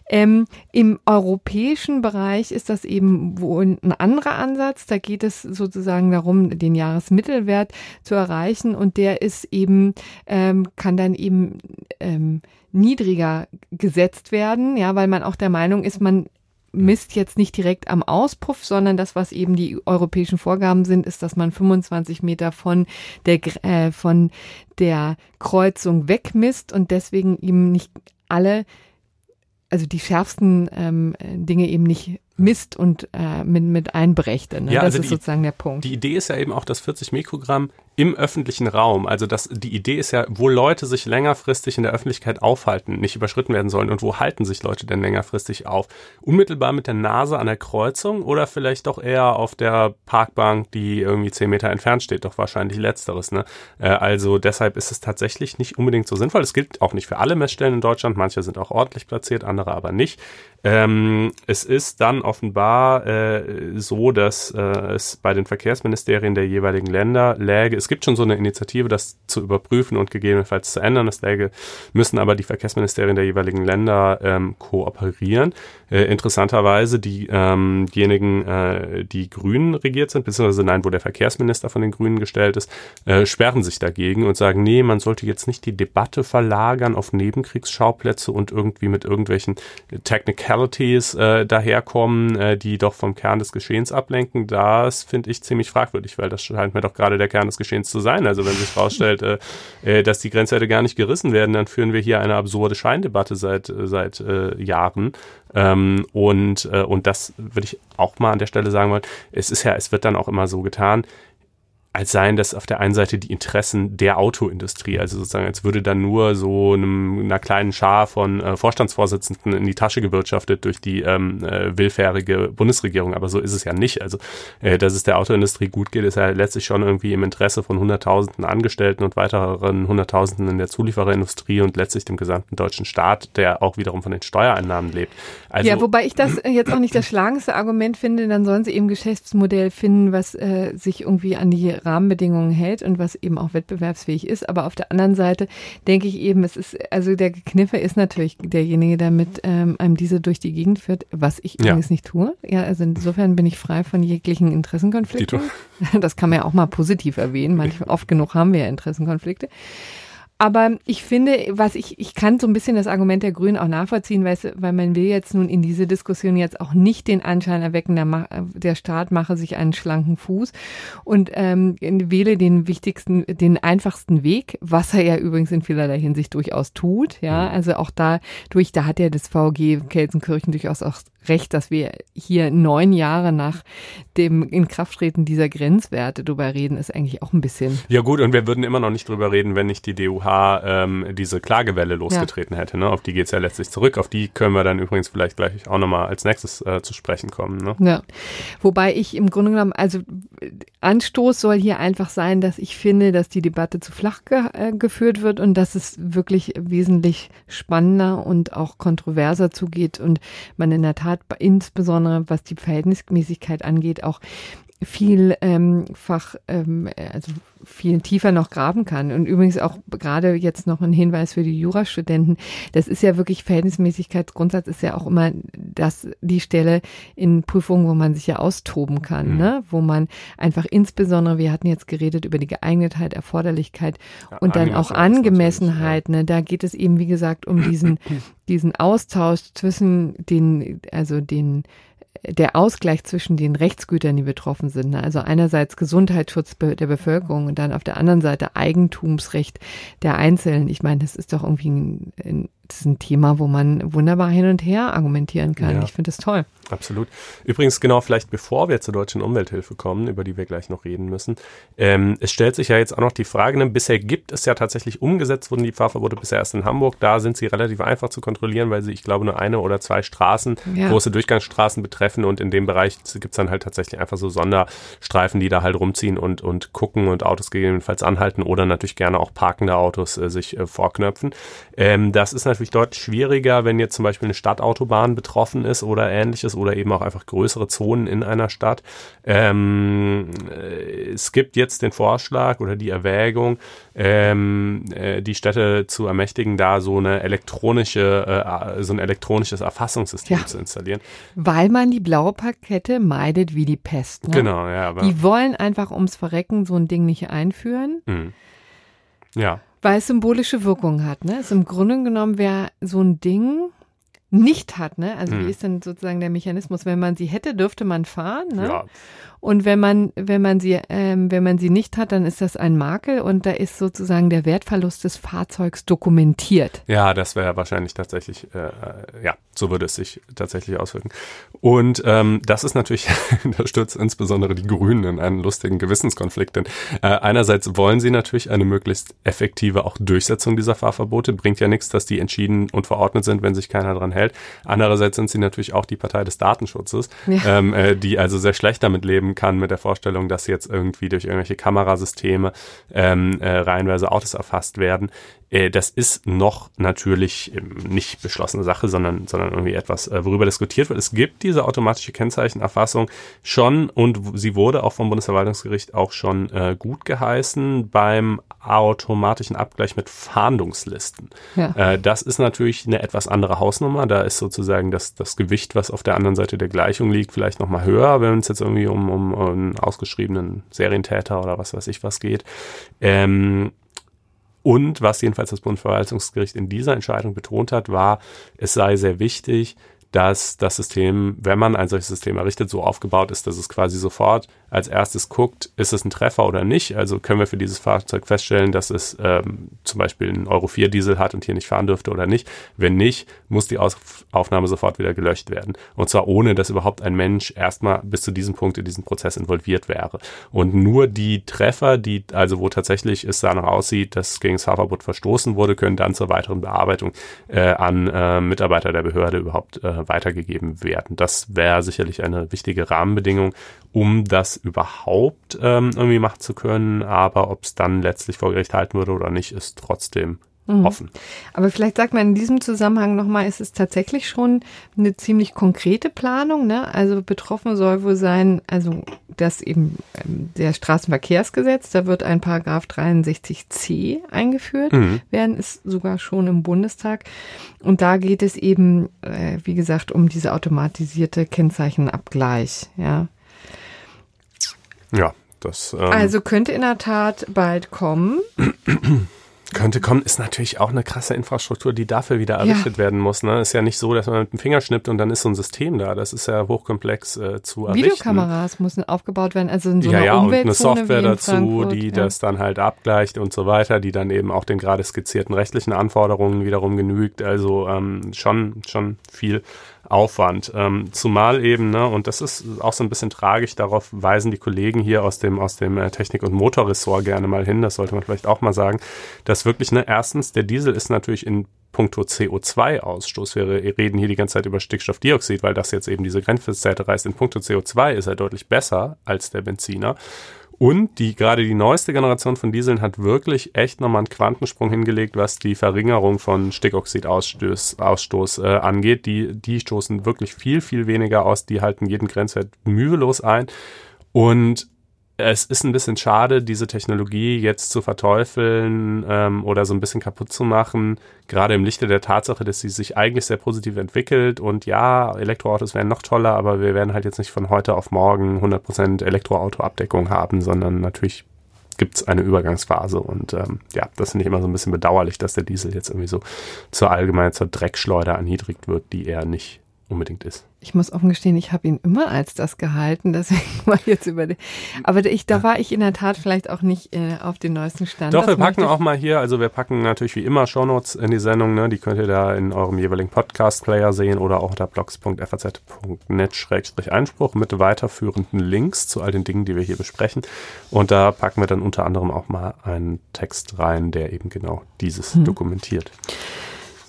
Ähm, Im europäischen Bereich ist das eben wohl ein anderer Ansatz. Da geht es sozusagen darum, den Jahresmittelwert zu erreichen und der ist eben, ähm, kann dann eben ähm, niedriger gesetzt werden, ja, weil man auch der Meinung ist, man misst jetzt nicht direkt am Auspuff, sondern das, was eben die europäischen Vorgaben sind, ist, dass man 25 Meter von der, äh, von der Kreuzung wegmisst und deswegen eben nicht alle, also die schärfsten ähm, Dinge eben nicht misst und äh, mit, mit einberechnet. Ne? Ja, das also ist die, sozusagen der Punkt. Die Idee ist ja eben auch, dass 40 Mikrogramm im öffentlichen Raum, also das, die Idee ist ja, wo Leute sich längerfristig in der Öffentlichkeit aufhalten, nicht überschritten werden sollen. Und wo halten sich Leute denn längerfristig auf? Unmittelbar mit der Nase an der Kreuzung oder vielleicht doch eher auf der Parkbank, die irgendwie zehn Meter entfernt steht? Doch wahrscheinlich letzteres. Ne? Äh, also deshalb ist es tatsächlich nicht unbedingt so sinnvoll. Es gilt auch nicht für alle Messstellen in Deutschland. Manche sind auch ordentlich platziert, andere aber nicht. Ähm, es ist dann offenbar äh, so, dass äh, es bei den Verkehrsministerien der jeweiligen Länder läge. Es gibt schon so eine Initiative, das zu überprüfen und gegebenenfalls zu ändern. Das müssen aber die Verkehrsministerien der jeweiligen Länder ähm, kooperieren. Äh, interessanterweise die, ähm, diejenigen, äh, die Grünen regiert sind, beziehungsweise nein, wo der Verkehrsminister von den Grünen gestellt ist, äh, sperren sich dagegen und sagen, nee, man sollte jetzt nicht die Debatte verlagern auf Nebenkriegsschauplätze und irgendwie mit irgendwelchen Technicalities äh, daherkommen, äh, die doch vom Kern des Geschehens ablenken. Das finde ich ziemlich fragwürdig, weil das scheint mir doch gerade der Kern des Geschehens zu sein. Also wenn sich herausstellt, äh, äh, dass die Grenzwerte gar nicht gerissen werden, dann führen wir hier eine absurde Scheindebatte seit, äh, seit äh, Jahren. Ähm, und, äh, und das würde ich auch mal an der Stelle sagen wollen. Es ist ja, es wird dann auch immer so getan, als seien das auf der einen Seite die Interessen der Autoindustrie, also sozusagen als würde dann nur so einem, einer kleinen Schar von äh, Vorstandsvorsitzenden in die Tasche gewirtschaftet durch die ähm, äh, willfährige Bundesregierung, aber so ist es ja nicht. Also äh, dass es der Autoindustrie gut geht, ist ja letztlich schon irgendwie im Interesse von Hunderttausenden Angestellten und weiteren Hunderttausenden in der Zuliefererindustrie und letztlich dem gesamten deutschen Staat, der auch wiederum von den Steuereinnahmen lebt. Also, ja, wobei ich das jetzt auch nicht das schlagendste Argument finde, dann sollen sie eben Geschäftsmodell finden, was äh, sich irgendwie an die Rahmenbedingungen hält und was eben auch wettbewerbsfähig ist. Aber auf der anderen Seite denke ich eben, es ist, also der Kniffer ist natürlich derjenige, der mit ähm, einem diese durch die Gegend führt, was ich ja. übrigens nicht tue. Ja, also insofern bin ich frei von jeglichen Interessenkonflikten. Das kann man ja auch mal positiv erwähnen. Manchmal, oft genug haben wir ja Interessenkonflikte. Aber ich finde, was ich, ich kann so ein bisschen das Argument der Grünen auch nachvollziehen, weil, weil man will jetzt nun in diese Diskussion jetzt auch nicht den Anschein erwecken, der, der Staat mache sich einen schlanken Fuß und ähm, wähle den wichtigsten, den einfachsten Weg, was er ja übrigens in vielerlei Hinsicht durchaus tut. Ja, mhm. also auch da durch, da hat ja das VG Kelsenkirchen durchaus auch recht, dass wir hier neun Jahre nach dem Inkrafttreten dieser Grenzwerte drüber reden, ist eigentlich auch ein bisschen. Ja gut, und wir würden immer noch nicht drüber reden, wenn nicht die DUH ähm, diese Klagewelle losgetreten ja. hätte. Ne? Auf die geht's ja letztlich zurück. Auf die können wir dann übrigens vielleicht gleich auch nochmal als nächstes äh, zu sprechen kommen. Ne? Ja, wobei ich im Grunde genommen, also Anstoß soll hier einfach sein, dass ich finde, dass die Debatte zu flach ge äh, geführt wird und dass es wirklich wesentlich spannender und auch kontroverser zugeht und man in der Tat hat, insbesondere was die Verhältnismäßigkeit angeht, auch vielfach, ähm, also viel tiefer noch graben kann. Und übrigens auch gerade jetzt noch ein Hinweis für die Jurastudenten. Das ist ja wirklich Verhältnismäßigkeitsgrundsatz ist ja auch immer das, die Stelle in Prüfungen, wo man sich ja austoben kann, mhm. ne? wo man einfach insbesondere, wir hatten jetzt geredet über die Geeignetheit, Erforderlichkeit ja, und dann auch Angemessenheit. Ne? Da geht es eben, wie gesagt, um diesen, diesen Austausch zwischen den, also den der Ausgleich zwischen den Rechtsgütern, die betroffen sind. Ne? Also einerseits Gesundheitsschutz der Bevölkerung und dann auf der anderen Seite Eigentumsrecht der Einzelnen. Ich meine, das ist doch irgendwie ein, ein das ist ein Thema, wo man wunderbar hin und her argumentieren kann. Ja, ich finde das toll. Absolut. Übrigens, genau, vielleicht bevor wir zur deutschen Umwelthilfe kommen, über die wir gleich noch reden müssen, ähm, es stellt sich ja jetzt auch noch die Frage, ne, bisher gibt es ja tatsächlich umgesetzt, wurden die Fahrverbote bisher erst in Hamburg. Da sind sie relativ einfach zu kontrollieren, weil sie, ich glaube, nur eine oder zwei Straßen, ja. große Durchgangsstraßen betreffen und in dem Bereich gibt es dann halt tatsächlich einfach so Sonderstreifen, die da halt rumziehen und, und gucken und Autos gegebenenfalls anhalten oder natürlich gerne auch parkende Autos äh, sich äh, vorknöpfen. Ähm, das ist natürlich natürlich deutlich schwieriger, wenn jetzt zum Beispiel eine Stadtautobahn betroffen ist oder ähnliches oder eben auch einfach größere Zonen in einer Stadt. Ähm, äh, es gibt jetzt den Vorschlag oder die Erwägung, ähm, äh, die Städte zu ermächtigen, da so eine elektronische, äh, so ein elektronisches Erfassungssystem ja. zu installieren. Weil man die blaue Parkette meidet wie die Pest. Ne? Genau, ja. Aber die wollen einfach ums Verrecken so ein Ding nicht einführen. Mhm. Ja. Weil es symbolische Wirkung hat, ne? Ist im Grunde genommen, wer so ein Ding nicht hat, ne? Also hm. wie ist denn sozusagen der Mechanismus? Wenn man sie hätte, dürfte man fahren, ne? Ja. Und wenn man, wenn man sie, ähm, wenn man sie nicht hat, dann ist das ein Makel und da ist sozusagen der Wertverlust des Fahrzeugs dokumentiert. Ja, das wäre wahrscheinlich tatsächlich, äh, äh, ja, so würde es sich tatsächlich auswirken. Und ähm, das ist natürlich, das stürzt insbesondere die Grünen in einen lustigen Gewissenskonflikt. Denn äh, einerseits wollen sie natürlich eine möglichst effektive auch Durchsetzung dieser Fahrverbote. Bringt ja nichts, dass die entschieden und verordnet sind, wenn sich keiner dran hält. Andererseits sind sie natürlich auch die Partei des Datenschutzes, ja. ähm, äh, die also sehr schlecht damit leben leben kann mit der Vorstellung, dass jetzt irgendwie durch irgendwelche Kamerasysteme ähm, äh, reihenweise Autos erfasst werden. Äh, das ist noch natürlich ähm, nicht beschlossene Sache, sondern, sondern irgendwie etwas, äh, worüber diskutiert wird. Es gibt diese automatische Kennzeichenerfassung schon und sie wurde auch vom Bundesverwaltungsgericht auch schon äh, gut geheißen beim automatischen Abgleich mit Fahndungslisten. Ja. Äh, das ist natürlich eine etwas andere Hausnummer. Da ist sozusagen das, das Gewicht, was auf der anderen Seite der Gleichung liegt, vielleicht nochmal höher, wenn es jetzt irgendwie um, um, um einen ausgeschriebenen Serientäter oder was weiß ich was geht. Ähm, und was jedenfalls das Bundesverwaltungsgericht in dieser Entscheidung betont hat, war, es sei sehr wichtig, dass das System, wenn man ein solches System errichtet, so aufgebaut ist, dass es quasi sofort als erstes guckt, ist es ein Treffer oder nicht. Also können wir für dieses Fahrzeug feststellen, dass es ähm, zum Beispiel einen Euro 4 Diesel hat und hier nicht fahren dürfte oder nicht. Wenn nicht, muss die Aus Aufnahme sofort wieder gelöscht werden. Und zwar ohne, dass überhaupt ein Mensch erstmal bis zu diesem Punkt in diesen Prozess involviert wäre. Und nur die Treffer, die, also wo tatsächlich es danach aussieht, dass gegen das Fahrverbot verstoßen wurde, können dann zur weiteren Bearbeitung äh, an äh, Mitarbeiter der Behörde überhaupt äh, weitergegeben werden. Das wäre sicherlich eine wichtige Rahmenbedingung, um das überhaupt ähm, irgendwie machen zu können. Aber ob es dann letztlich vor Gericht halten würde oder nicht, ist trotzdem mhm. offen. Aber vielleicht sagt man in diesem Zusammenhang nochmal, ist es tatsächlich schon eine ziemlich konkrete Planung. Ne? Also betroffen soll wohl sein, also das eben ähm, der Straßenverkehrsgesetz, da wird ein Paragraph 63c eingeführt, mhm. werden ist sogar schon im Bundestag. Und da geht es eben, äh, wie gesagt, um diese automatisierte Kennzeichenabgleich. Ja. Ja, das. Ähm also könnte in der Tat bald kommen. Könnte kommen, ist natürlich auch eine krasse Infrastruktur, die dafür wieder errichtet ja. werden muss. Ne? Ist ja nicht so, dass man mit dem Finger schnippt und dann ist so ein System da. Das ist ja hochkomplex äh, zu errichten. Videokameras müssen aufgebaut werden, also in so ja, einer ja, und eine Software dazu, die ja. das dann halt abgleicht und so weiter, die dann eben auch den gerade skizzierten rechtlichen Anforderungen wiederum genügt. Also ähm, schon, schon viel Aufwand. Ähm, zumal eben, ne, und das ist auch so ein bisschen tragisch, darauf weisen die Kollegen hier aus dem, aus dem äh, Technik- und Motorressort gerne mal hin, das sollte man vielleicht auch mal sagen, dass wirklich, ne, erstens, der Diesel ist natürlich in puncto CO2-Ausstoß. Wir reden hier die ganze Zeit über Stickstoffdioxid, weil das jetzt eben diese Grenzwertseite reißt. In puncto CO2 ist er deutlich besser als der Benziner. Und die, gerade die neueste Generation von Dieseln hat wirklich echt nochmal einen Quantensprung hingelegt, was die Verringerung von Stickoxidausstoß Ausstoß, äh, angeht. Die, die stoßen wirklich viel, viel weniger aus. Die halten jeden Grenzwert mühelos ein. Und es ist ein bisschen schade, diese Technologie jetzt zu verteufeln ähm, oder so ein bisschen kaputt zu machen, gerade im Lichte der Tatsache, dass sie sich eigentlich sehr positiv entwickelt. Und ja, Elektroautos wären noch toller, aber wir werden halt jetzt nicht von heute auf morgen 100% Elektroauto-Abdeckung haben, sondern natürlich gibt es eine Übergangsphase. Und ähm, ja, das finde ich immer so ein bisschen bedauerlich, dass der Diesel jetzt irgendwie so zur allgemein zur Dreckschleuder erniedrigt wird, die er nicht unbedingt ist. Ich muss offen gestehen, ich habe ihn immer als das gehalten, deswegen war ich jetzt über den. Aber ich, da war ich in der Tat vielleicht auch nicht äh, auf den neuesten Stand. Doch, das wir packen auch mal hier, also wir packen natürlich wie immer Shownotes in die Sendung, ne? Die könnt ihr da in eurem jeweiligen Podcast-Player sehen oder auch unter blogs.faz.net-einspruch mit weiterführenden Links zu all den Dingen, die wir hier besprechen. Und da packen wir dann unter anderem auch mal einen Text rein, der eben genau dieses hm. dokumentiert.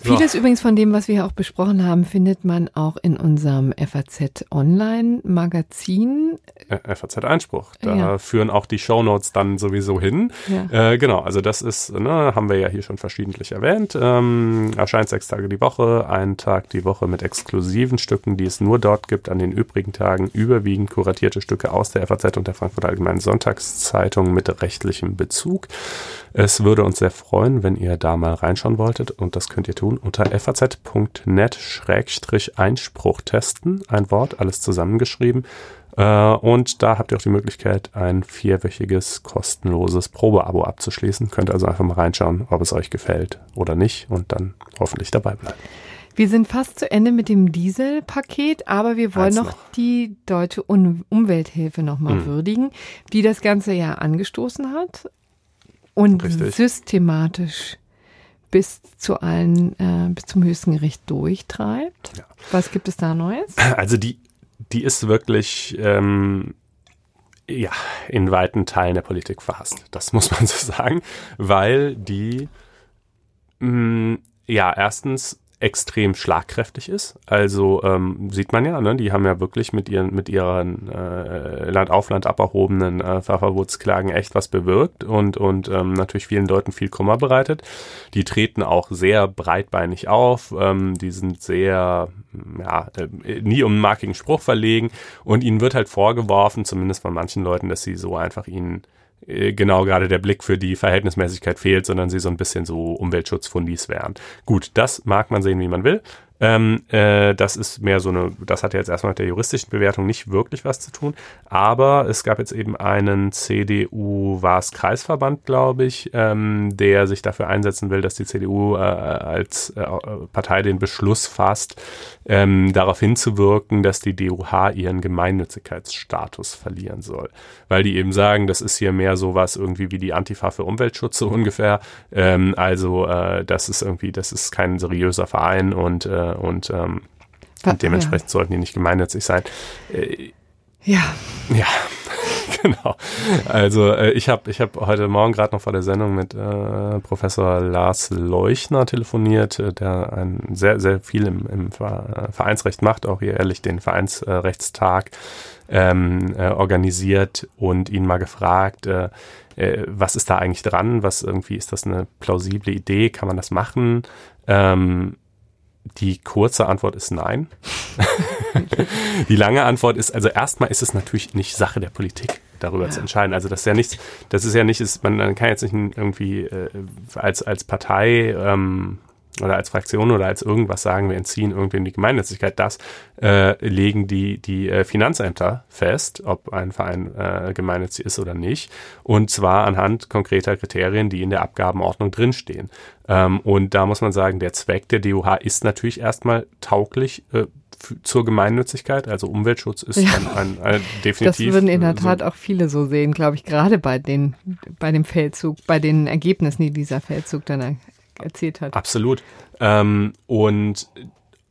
Vieles übrigens von dem, was wir hier auch besprochen haben, findet man auch in unserem FAZ Online Magazin. Äh, FAZ Einspruch. Da ja. führen auch die Shownotes dann sowieso hin. Ja. Äh, genau, also das ist, ne, haben wir ja hier schon verschiedentlich erwähnt. Ähm, erscheint sechs Tage die Woche, einen Tag die Woche mit exklusiven Stücken, die es nur dort gibt. An den übrigen Tagen überwiegend kuratierte Stücke aus der FAZ und der Frankfurter Allgemeinen Sonntagszeitung mit rechtlichem Bezug. Es würde uns sehr freuen, wenn ihr da mal reinschauen wolltet und das könnt ihr tun unter faz.net-einspruch testen. Ein Wort, alles zusammengeschrieben. Äh, und da habt ihr auch die Möglichkeit, ein vierwöchiges kostenloses Probeabo abzuschließen. Könnt also einfach mal reinschauen, ob es euch gefällt oder nicht und dann hoffentlich dabei bleiben. Wir sind fast zu Ende mit dem Dieselpaket, aber wir wollen noch, noch, die deutsche Un Umwelthilfe nochmal hm. würdigen, die das Ganze ja angestoßen hat und Richtig. systematisch bis zu allen, äh, bis zum höchsten Gericht durchtreibt. Ja. Was gibt es da Neues? Also die, die ist wirklich ähm, ja in weiten Teilen der Politik verhasst. Das muss man so sagen, weil die mh, mm, ja erstens extrem schlagkräftig ist. Also ähm, sieht man ja, ne, die haben ja wirklich mit ihren mit ihren äh, Land auf Land aberhobenen äh, Fahrverbotsklagen echt was bewirkt und und ähm, natürlich vielen Leuten viel Kummer bereitet. Die treten auch sehr breitbeinig auf, ähm, die sind sehr ja äh, nie um einen markigen Spruch verlegen und ihnen wird halt vorgeworfen, zumindest von manchen Leuten, dass sie so einfach ihnen genau gerade der Blick für die Verhältnismäßigkeit fehlt, sondern sie so ein bisschen so Umweltschutzfundis wären. Gut, das mag man sehen, wie man will. Ähm, äh, das ist mehr so eine, das hat jetzt erstmal mit der juristischen Bewertung nicht wirklich was zu tun, aber es gab jetzt eben einen CDU, war es Kreisverband, glaube ich, ähm, der sich dafür einsetzen will, dass die CDU äh, als äh, Partei den Beschluss fasst, ähm, darauf hinzuwirken, dass die DUH ihren Gemeinnützigkeitsstatus verlieren soll. Weil die eben sagen, das ist hier mehr sowas irgendwie wie die Antifa für Umweltschutz so ungefähr. Ähm, also äh, das ist irgendwie, das ist kein seriöser Verein und äh, und, ähm, dementsprechend ja. sollten die nicht gemeinnützig sein. Äh, ja. Ja, genau. Also äh, ich habe ich hab heute Morgen gerade noch vor der Sendung mit äh, Professor Lars Leuchner telefoniert, äh, der ein sehr, sehr viel im, im äh, Vereinsrecht macht, auch hier ehrlich den Vereinsrechtstag ähm, äh, organisiert und ihn mal gefragt, äh, äh, was ist da eigentlich dran? Was irgendwie ist das eine plausible Idee? Kann man das machen? Ähm, die kurze Antwort ist nein. die lange Antwort ist, also erstmal ist es natürlich nicht Sache der Politik, darüber ja. zu entscheiden. Also das ist ja nichts, das ist ja nicht, man kann jetzt nicht irgendwie äh, als, als Partei ähm, oder als Fraktion oder als irgendwas sagen, wir entziehen irgendwie die Gemeinnützigkeit. Das äh, legen die, die äh, Finanzämter fest, ob ein Verein äh, gemeinnützig ist oder nicht. Und zwar anhand konkreter Kriterien, die in der Abgabenordnung drinstehen. Ähm, und da muss man sagen, der Zweck der DUH ist natürlich erstmal tauglich äh, zur Gemeinnützigkeit, also Umweltschutz ist ja, ein, ein, ein, definitiv. Das würden in der Tat so auch viele so sehen, glaube ich, gerade bei den, bei dem Feldzug, bei den Ergebnissen, die dieser Feldzug dann erzählt hat. Absolut. Ähm, und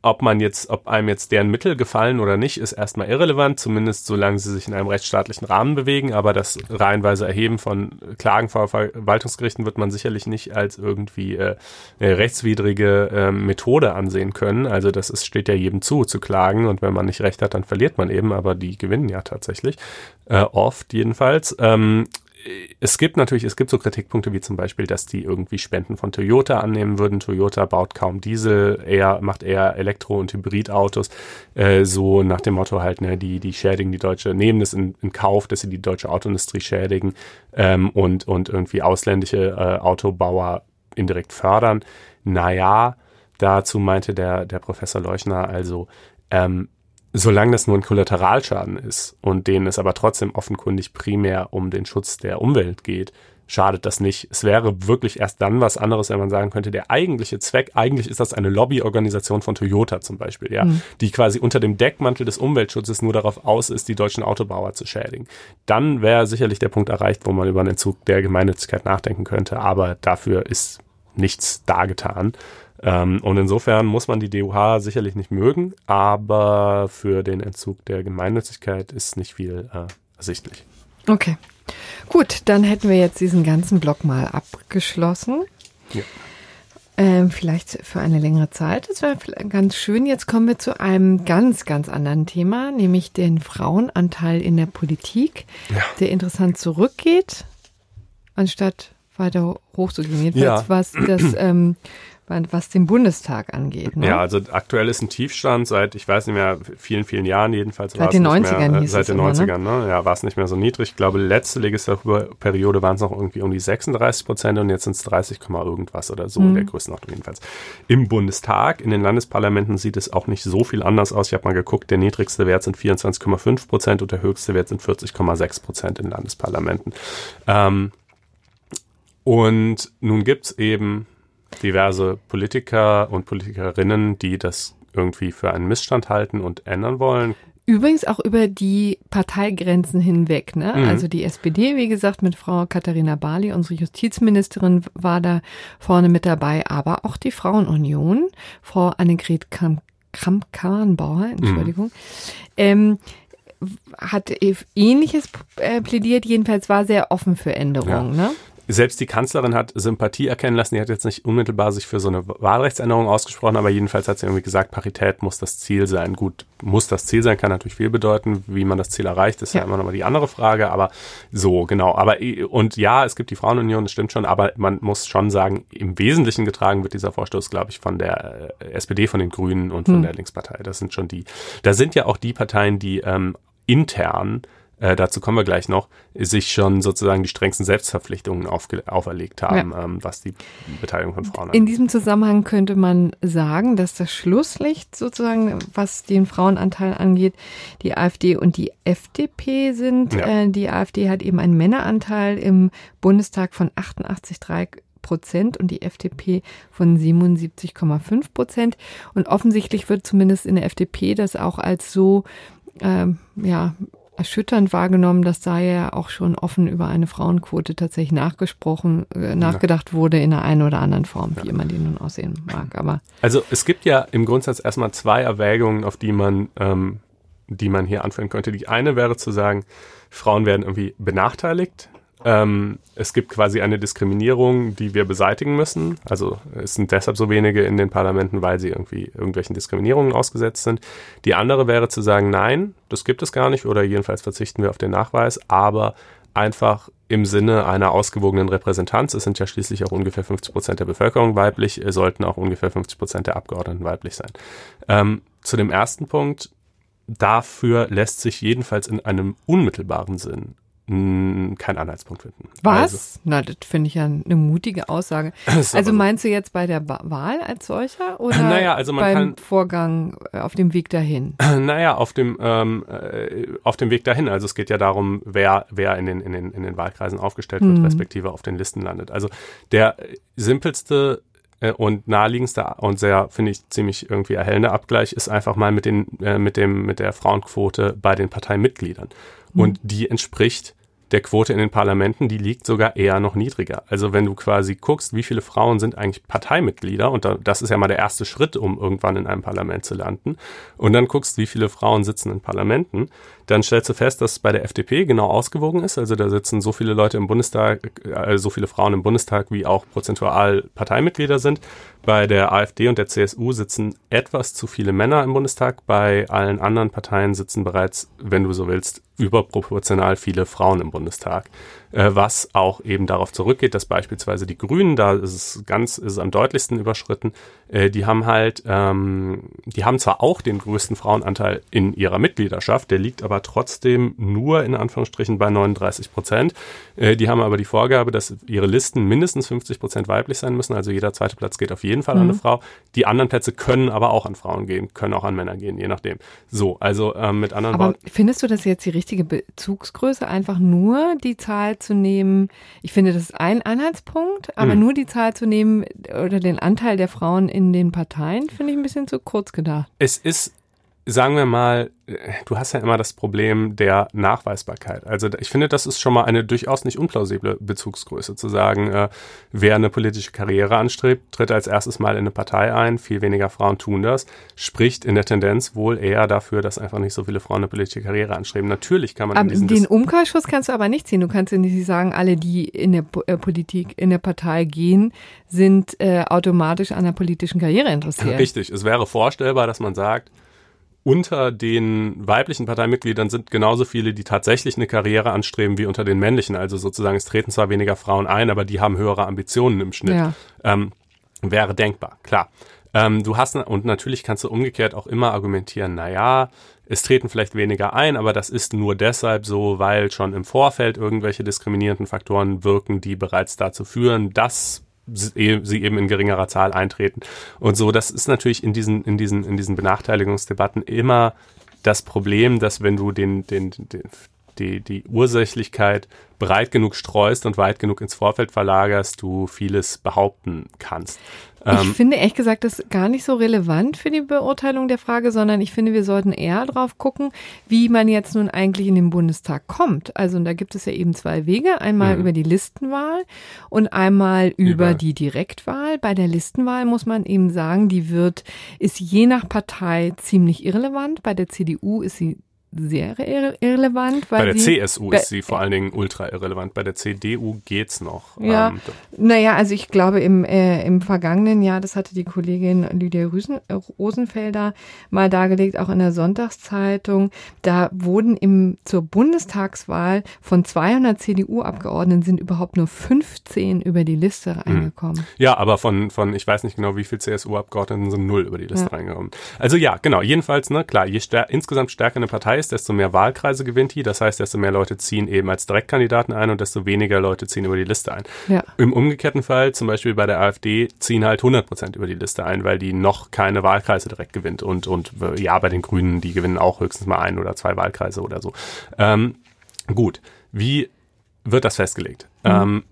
ob man jetzt, ob einem jetzt deren Mittel gefallen oder nicht, ist erstmal irrelevant, zumindest solange sie sich in einem rechtsstaatlichen Rahmen bewegen. Aber das reihenweise Erheben von Klagen vor Verwaltungsgerichten wird man sicherlich nicht als irgendwie äh, eine rechtswidrige äh, Methode ansehen können. Also das ist, steht ja jedem zu, zu klagen. Und wenn man nicht recht hat, dann verliert man eben. Aber die gewinnen ja tatsächlich, äh, oft jedenfalls. Ähm, es gibt natürlich, es gibt so Kritikpunkte wie zum Beispiel, dass die irgendwie Spenden von Toyota annehmen würden. Toyota baut kaum Diesel, eher, macht eher Elektro- und Hybridautos. Äh, so nach dem Motto halt, ne, die, die schädigen die deutsche, nehmen es in, in Kauf, dass sie die deutsche Autoindustrie schädigen ähm, und, und irgendwie ausländische äh, Autobauer indirekt fördern. Naja, dazu meinte der, der Professor Leuchner also, ähm, solange das nur ein Kollateralschaden ist und denen es aber trotzdem offenkundig primär um den Schutz der Umwelt geht, schadet das nicht. Es wäre wirklich erst dann was anderes, wenn man sagen könnte, der eigentliche Zweck, eigentlich ist das eine Lobbyorganisation von Toyota zum Beispiel, ja, mhm. die quasi unter dem Deckmantel des Umweltschutzes nur darauf aus ist, die deutschen Autobauer zu schädigen. Dann wäre sicherlich der Punkt erreicht, wo man über einen Entzug der Gemeinnützigkeit nachdenken könnte, aber dafür ist nichts dargetan. Ähm, und insofern muss man die DUH sicherlich nicht mögen, aber für den Entzug der Gemeinnützigkeit ist nicht viel äh, ersichtlich. Okay. Gut, dann hätten wir jetzt diesen ganzen Block mal abgeschlossen. Ja. Ähm, vielleicht für eine längere Zeit. Das wäre ganz schön. Jetzt kommen wir zu einem ganz, ganz anderen Thema, nämlich den Frauenanteil in der Politik, ja. der interessant zurückgeht, anstatt weiter hochzugehen. Jedenfalls ja. was das ähm, was den Bundestag angeht. Ne? Ja, also aktuell ist ein Tiefstand seit, ich weiß nicht mehr, vielen, vielen Jahren jedenfalls. Seit den 90ern mehr, äh, Seit den immer, 90ern, ne? Ja, war es nicht mehr so niedrig. Ich glaube, letzte Legislaturperiode waren es noch irgendwie um die 36 Prozent und jetzt sind es 30, irgendwas oder so mhm. in der Größenordnung jedenfalls. Im Bundestag, in den Landesparlamenten sieht es auch nicht so viel anders aus. Ich habe mal geguckt, der niedrigste Wert sind 24,5 Prozent und der höchste Wert sind 40,6 Prozent in Landesparlamenten. Ähm, und nun gibt's eben diverse Politiker und Politikerinnen, die das irgendwie für einen Missstand halten und ändern wollen. Übrigens auch über die Parteigrenzen hinweg. Ne? Mhm. Also die SPD, wie gesagt, mit Frau Katharina Barley, unsere Justizministerin, war da vorne mit dabei, aber auch die Frauenunion, Frau Annegret Kramp-Karrenbauer, Entschuldigung, mhm. ähm, hat ähnliches äh, plädiert, jedenfalls war sehr offen für Änderungen. Ja. Ne? Selbst die Kanzlerin hat Sympathie erkennen lassen. Die hat jetzt nicht unmittelbar sich für so eine Wahlrechtsänderung ausgesprochen, aber jedenfalls hat sie irgendwie gesagt, Parität muss das Ziel sein. Gut, muss das Ziel sein, kann natürlich viel bedeuten. Wie man das Ziel erreicht, ist ja, ja immer nochmal die andere Frage. Aber so, genau. Aber, und ja, es gibt die Frauenunion, das stimmt schon, aber man muss schon sagen, im Wesentlichen getragen wird dieser Vorstoß, glaube ich, von der äh, SPD, von den Grünen und von hm. der Linkspartei. Das sind schon die, da sind ja auch die Parteien, die ähm, intern äh, dazu kommen wir gleich noch, sich schon sozusagen die strengsten Selbstverpflichtungen auferlegt haben, ja. ähm, was die Beteiligung von Frauen angeht. In diesem Zusammenhang könnte man sagen, dass das Schlusslicht sozusagen, was den Frauenanteil angeht, die AfD und die FDP sind. Ja. Äh, die AfD hat eben einen Männeranteil im Bundestag von 88,3 Prozent und die FDP von 77,5 Prozent. Und offensichtlich wird zumindest in der FDP das auch als so ähm, ja, erschütternd wahrgenommen, dass da ja auch schon offen über eine Frauenquote tatsächlich nachgesprochen, äh, nachgedacht wurde in einer einen oder anderen Form, wie ja. immer die nun aussehen mag. Aber also es gibt ja im Grundsatz erstmal zwei Erwägungen, auf die man, ähm, die man hier anführen könnte. Die eine wäre zu sagen, Frauen werden irgendwie benachteiligt ähm, es gibt quasi eine Diskriminierung, die wir beseitigen müssen. Also es sind deshalb so wenige in den Parlamenten, weil sie irgendwie irgendwelchen Diskriminierungen ausgesetzt sind. Die andere wäre zu sagen, nein, das gibt es gar nicht oder jedenfalls verzichten wir auf den Nachweis, aber einfach im Sinne einer ausgewogenen Repräsentanz, es sind ja schließlich auch ungefähr 50 Prozent der Bevölkerung weiblich, sollten auch ungefähr 50 Prozent der Abgeordneten weiblich sein. Ähm, zu dem ersten Punkt, dafür lässt sich jedenfalls in einem unmittelbaren Sinn keinen Anhaltspunkt finden. Was? Also. Na, das finde ich ja eine mutige Aussage. Also meinst du jetzt bei der Wahl als solcher oder naja, also man beim kann, Vorgang äh, auf dem Weg dahin? Naja, auf dem, ähm, äh, auf dem Weg dahin. Also es geht ja darum, wer, wer in, den, in, den, in den Wahlkreisen aufgestellt wird, mhm. respektive auf den Listen landet. Also der simpelste äh, und naheliegendste und sehr, finde ich, ziemlich irgendwie erhellende Abgleich ist einfach mal mit, den, äh, mit, dem, mit der Frauenquote bei den Parteimitgliedern. Mhm. Und die entspricht der Quote in den Parlamenten, die liegt sogar eher noch niedriger. Also wenn du quasi guckst, wie viele Frauen sind eigentlich Parteimitglieder, und das ist ja mal der erste Schritt, um irgendwann in einem Parlament zu landen, und dann guckst, wie viele Frauen sitzen in Parlamenten, dann stellst du fest, dass es bei der FDP genau ausgewogen ist. Also da sitzen so viele Leute im Bundestag, äh, so viele Frauen im Bundestag, wie auch prozentual Parteimitglieder sind. Bei der AfD und der CSU sitzen etwas zu viele Männer im Bundestag. Bei allen anderen Parteien sitzen bereits, wenn du so willst, überproportional viele Frauen im Bundestag. Äh, was auch eben darauf zurückgeht, dass beispielsweise die Grünen, da ist es ganz, ist es am deutlichsten überschritten, äh, die haben halt, ähm, die haben zwar auch den größten Frauenanteil in ihrer Mitgliedschaft, der liegt aber trotzdem nur in Anführungsstrichen bei 39 Prozent. Äh, die haben aber die Vorgabe, dass ihre Listen mindestens 50 Prozent weiblich sein müssen, also jeder zweite Platz geht auf jeden Fall mhm. an eine mhm. Frau. Die anderen Plätze können aber auch an Frauen gehen, können auch an Männer gehen, je nachdem. So, also ähm, mit anderen Aber findest du das jetzt die richtige Bezugsgröße, einfach nur die Zahl zu nehmen, ich finde, das ist ein Anhaltspunkt, aber mhm. nur die Zahl zu nehmen oder den Anteil der Frauen in den Parteien, finde ich ein bisschen zu kurz gedacht. Es ist sagen wir mal, du hast ja immer das Problem der Nachweisbarkeit. Also ich finde, das ist schon mal eine durchaus nicht unplausible Bezugsgröße, zu sagen, äh, wer eine politische Karriere anstrebt, tritt als erstes mal in eine Partei ein, viel weniger Frauen tun das, spricht in der Tendenz wohl eher dafür, dass einfach nicht so viele Frauen eine politische Karriere anstreben. Natürlich kann man aber in den Umkehrschluss kannst du aber nicht ziehen. Du kannst ja nicht sagen, alle, die in der äh, Politik, in der Partei gehen, sind äh, automatisch an der politischen Karriere interessiert. Richtig. Es wäre vorstellbar, dass man sagt, unter den weiblichen Parteimitgliedern sind genauso viele, die tatsächlich eine Karriere anstreben wie unter den männlichen. Also sozusagen, es treten zwar weniger Frauen ein, aber die haben höhere Ambitionen im Schnitt. Ja. Ähm, wäre denkbar, klar. Ähm, du hast, und natürlich kannst du umgekehrt auch immer argumentieren, na ja, es treten vielleicht weniger ein, aber das ist nur deshalb so, weil schon im Vorfeld irgendwelche diskriminierenden Faktoren wirken, die bereits dazu führen, dass sie eben in geringerer Zahl eintreten. Und so, das ist natürlich in diesen, in diesen, in diesen Benachteiligungsdebatten immer das Problem, dass wenn du den, den, den die, die Ursächlichkeit breit genug streust und weit genug ins Vorfeld verlagerst, du vieles behaupten kannst. Ich ähm, finde ehrlich gesagt das gar nicht so relevant für die Beurteilung der Frage, sondern ich finde, wir sollten eher drauf gucken, wie man jetzt nun eigentlich in den Bundestag kommt. Also und da gibt es ja eben zwei Wege. Einmal mhm. über die Listenwahl und einmal über, über die Direktwahl. Bei der Listenwahl muss man eben sagen, die wird, ist je nach Partei ziemlich irrelevant. Bei der CDU ist sie sehr irrelevant. bei der CSU ist sie vor allen Dingen ultra irrelevant. Bei der CDU geht's noch. Ja, ähm, naja, also ich glaube im, äh, im vergangenen Jahr, das hatte die Kollegin Lydia Rüsen, Rosenfelder mal dargelegt, auch in der Sonntagszeitung, da wurden im, zur Bundestagswahl von 200 CDU-Abgeordneten sind überhaupt nur 15 über die Liste hm. reingekommen. Ja, aber von, von ich weiß nicht genau, wie viel CSU-Abgeordneten sind null über die Liste ja. reingekommen. Also ja, genau, jedenfalls, ne, klar, je stär insgesamt stärker eine Partei ist, desto mehr Wahlkreise gewinnt die. Das heißt, desto mehr Leute ziehen eben als Direktkandidaten ein und desto weniger Leute ziehen über die Liste ein. Ja. Im umgekehrten Fall, zum Beispiel bei der AfD, ziehen halt 100 Prozent über die Liste ein, weil die noch keine Wahlkreise direkt gewinnt. Und, und ja, bei den Grünen, die gewinnen auch höchstens mal ein oder zwei Wahlkreise oder so. Ähm, gut, wie wird das festgelegt? Mhm. Ähm,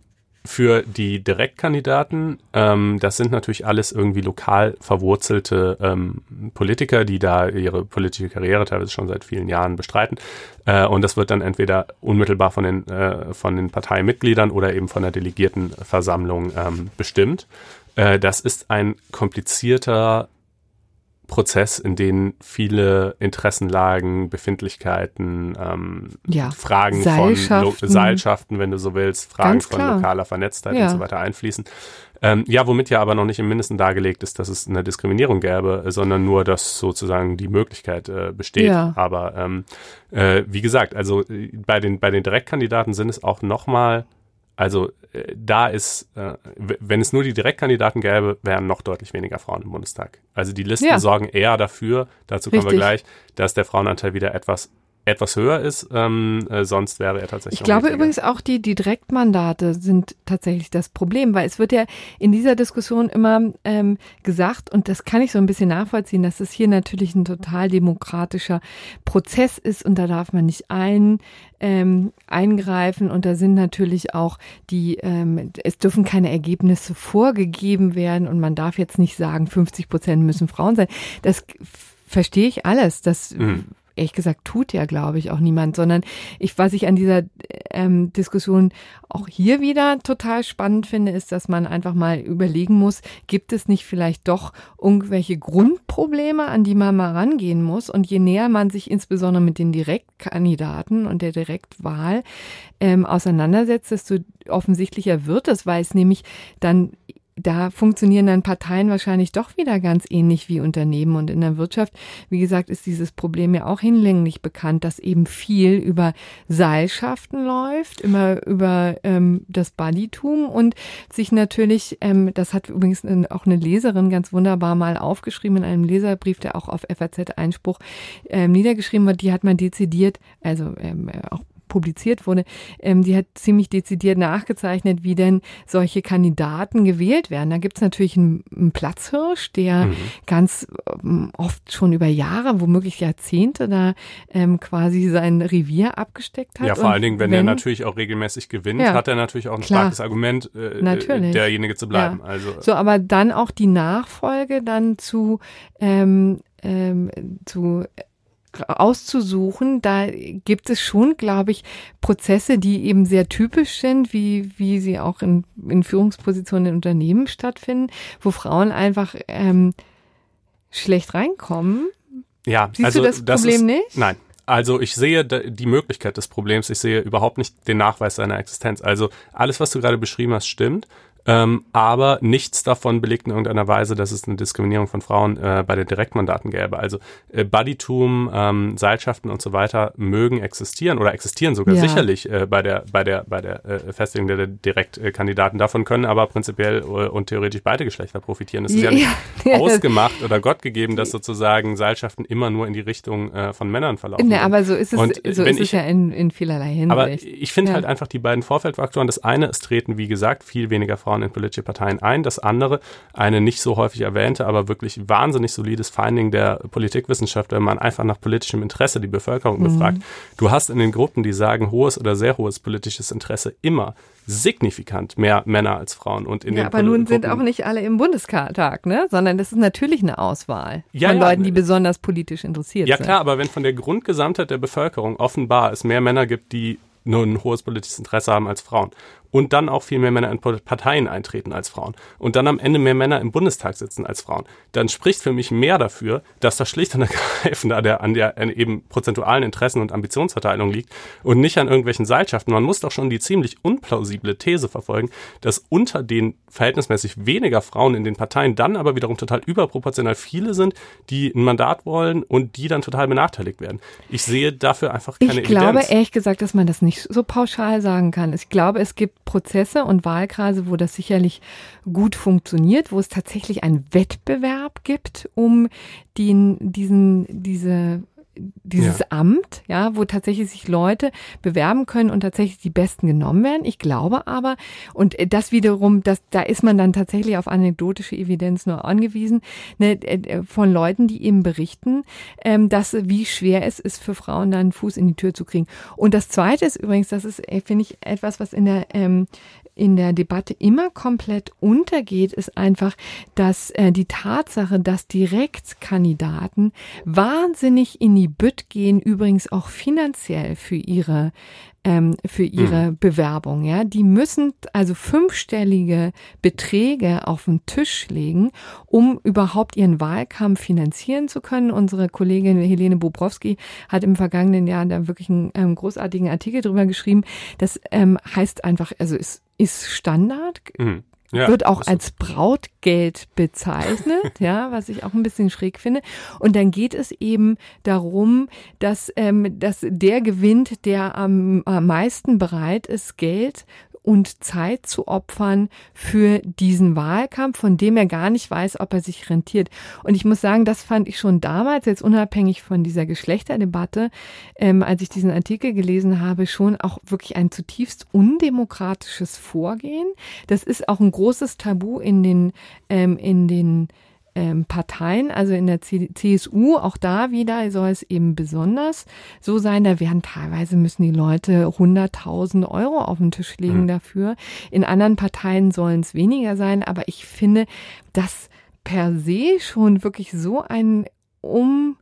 für die Direktkandidaten, ähm, das sind natürlich alles irgendwie lokal verwurzelte ähm, Politiker, die da ihre politische Karriere teilweise schon seit vielen Jahren bestreiten. Äh, und das wird dann entweder unmittelbar von den, äh, von den Parteimitgliedern oder eben von der Delegiertenversammlung ähm, bestimmt. Äh, das ist ein komplizierter Prozess, in den viele Interessenlagen, Befindlichkeiten, ähm, ja, Fragen von Lo Seilschaften, wenn du so willst, Fragen von lokaler Vernetztheit ja. und so weiter einfließen. Ähm, ja, womit ja aber noch nicht im Mindesten dargelegt ist, dass es eine Diskriminierung gäbe, sondern nur, dass sozusagen die Möglichkeit äh, besteht. Ja. Aber ähm, äh, wie gesagt, also äh, bei den bei den Direktkandidaten sind es auch nochmal also äh, da ist, äh, wenn es nur die Direktkandidaten gäbe, wären noch deutlich weniger Frauen im Bundestag. Also die Listen ja. sorgen eher dafür, dazu kommen Richtig. wir gleich, dass der Frauenanteil wieder etwas etwas höher ist, ähm, äh, sonst wäre er tatsächlich. Ich glaube übrigens auch die, die Direktmandate sind tatsächlich das Problem, weil es wird ja in dieser Diskussion immer ähm, gesagt, und das kann ich so ein bisschen nachvollziehen, dass es hier natürlich ein total demokratischer Prozess ist und da darf man nicht ein, ähm, eingreifen und da sind natürlich auch die, ähm, es dürfen keine Ergebnisse vorgegeben werden und man darf jetzt nicht sagen, 50 Prozent müssen Frauen sein. Das verstehe ich alles. Das mhm ehrlich gesagt tut ja, glaube ich, auch niemand, sondern ich, was ich an dieser ähm, Diskussion auch hier wieder total spannend finde, ist, dass man einfach mal überlegen muss, gibt es nicht vielleicht doch irgendwelche Grundprobleme, an die man mal rangehen muss? Und je näher man sich insbesondere mit den Direktkandidaten und der Direktwahl ähm, auseinandersetzt, desto offensichtlicher wird es, weil es nämlich dann da funktionieren dann Parteien wahrscheinlich doch wieder ganz ähnlich wie Unternehmen. Und in der Wirtschaft, wie gesagt, ist dieses Problem ja auch hinlänglich bekannt, dass eben viel über Seilschaften läuft, immer über ähm, das Buddytum und sich natürlich, ähm, das hat übrigens auch eine Leserin ganz wunderbar mal aufgeschrieben in einem Leserbrief, der auch auf FAZ Einspruch ähm, niedergeschrieben wird, die hat man dezidiert, also ähm, auch publiziert wurde, ähm, die hat ziemlich dezidiert nachgezeichnet, wie denn solche Kandidaten gewählt werden. Da gibt es natürlich einen, einen, Platzhirsch, der mhm. ganz ähm, oft schon über Jahre, womöglich Jahrzehnte da ähm, quasi sein Revier abgesteckt hat. Ja, vor Und allen Dingen, wenn, wenn, er natürlich auch regelmäßig gewinnt, ja, hat er natürlich auch ein klar, starkes Argument, äh, natürlich. derjenige zu bleiben. Ja. Also so, aber dann auch die Nachfolge dann zu ähm, ähm, zu auszusuchen. Da gibt es schon, glaube ich, Prozesse, die eben sehr typisch sind, wie, wie sie auch in, in Führungspositionen in Unternehmen stattfinden, wo Frauen einfach ähm, schlecht reinkommen. Ja, Siehst also du das Problem ist, nicht? Nein. Also ich sehe die Möglichkeit des Problems, ich sehe überhaupt nicht den Nachweis seiner Existenz. Also alles, was du gerade beschrieben hast, stimmt. Ähm, aber nichts davon belegt in irgendeiner Weise, dass es eine Diskriminierung von Frauen äh, bei den Direktmandaten gäbe. Also äh, Buddytum, ähm, Seilschaften und so weiter mögen existieren oder existieren sogar ja. sicherlich äh, bei der bei der bei der äh, Festlegung der Direktkandidaten. Davon können aber prinzipiell äh, und theoretisch beide Geschlechter profitieren. Es ist ja, ja nicht ausgemacht oder Gott gegeben, dass sozusagen Seilschaften immer nur in die Richtung äh, von Männern verlaufen. Nee, aber so ist es, und, so ist ich, es ja in, in vielerlei Hinsicht. Aber ich finde ja. halt einfach die beiden Vorfeldfaktoren. Das eine, es treten, wie gesagt, viel weniger Frauen Frauen in politische Parteien ein. Das andere, eine nicht so häufig erwähnte, aber wirklich wahnsinnig solides Finding der Politikwissenschaft, wenn man einfach nach politischem Interesse die Bevölkerung mhm. befragt. Du hast in den Gruppen, die sagen hohes oder sehr hohes politisches Interesse, immer signifikant mehr Männer als Frauen. Und in ja, den aber nun sind auch nicht alle im Bundestag, ne? sondern das ist natürlich eine Auswahl ja, von ja, Leuten, die besonders politisch interessiert ja, sind. Ja klar, aber wenn von der Grundgesamtheit der Bevölkerung offenbar es mehr Männer gibt, die nur ein hohes politisches Interesse haben als Frauen und dann auch viel mehr Männer in Parteien eintreten als Frauen und dann am Ende mehr Männer im Bundestag sitzen als Frauen, dann spricht für mich mehr dafür, dass das schlicht und ergreifend an der, an der eben prozentualen Interessen- und Ambitionsverteilung liegt und nicht an irgendwelchen Seilschaften. Man muss doch schon die ziemlich unplausible These verfolgen, dass unter den verhältnismäßig weniger Frauen in den Parteien dann aber wiederum total überproportional viele sind, die ein Mandat wollen und die dann total benachteiligt werden. Ich sehe dafür einfach keine Ich glaube Evidenz. ehrlich gesagt, dass man das nicht so pauschal sagen kann. Ich glaube, es gibt Prozesse und Wahlkreise, wo das sicherlich gut funktioniert, wo es tatsächlich einen Wettbewerb gibt um den, diesen, diese dieses ja. Amt, ja, wo tatsächlich sich Leute bewerben können und tatsächlich die Besten genommen werden. Ich glaube aber, und das wiederum, das, da ist man dann tatsächlich auf anekdotische Evidenz nur angewiesen, ne, äh, von Leuten, die eben berichten, ähm, dass wie schwer es ist für Frauen, da einen Fuß in die Tür zu kriegen. Und das Zweite ist übrigens, das ist, äh, finde ich, etwas, was in der ähm, in der Debatte immer komplett untergeht, ist einfach, dass äh, die Tatsache, dass Direktkandidaten wahnsinnig in die Bütt gehen, übrigens auch finanziell für ihre ähm, für ihre mhm. Bewerbung. Ja, die müssen also fünfstellige Beträge auf den Tisch legen, um überhaupt ihren Wahlkampf finanzieren zu können. Unsere Kollegin Helene Bobrowski hat im vergangenen Jahr da wirklich einen ähm, großartigen Artikel drüber geschrieben. Das ähm, heißt einfach, also es ist Standard. Mhm. Ja, wird auch als Brautgeld bezeichnet, ja, was ich auch ein bisschen schräg finde. Und dann geht es eben darum, dass, ähm, dass der gewinnt, der am, am meisten bereit ist, Geld und Zeit zu opfern für diesen Wahlkampf, von dem er gar nicht weiß, ob er sich rentiert. Und ich muss sagen, das fand ich schon damals, jetzt unabhängig von dieser Geschlechterdebatte, ähm, als ich diesen Artikel gelesen habe, schon auch wirklich ein zutiefst undemokratisches Vorgehen. Das ist auch ein großes Tabu in den, ähm, in den ähm, Parteien, also in der CSU, auch da wieder soll es eben besonders so sein, da werden teilweise müssen die Leute 100.000 Euro auf den Tisch legen mhm. dafür. In anderen Parteien sollen es weniger sein, aber ich finde, dass per se schon wirklich so ein um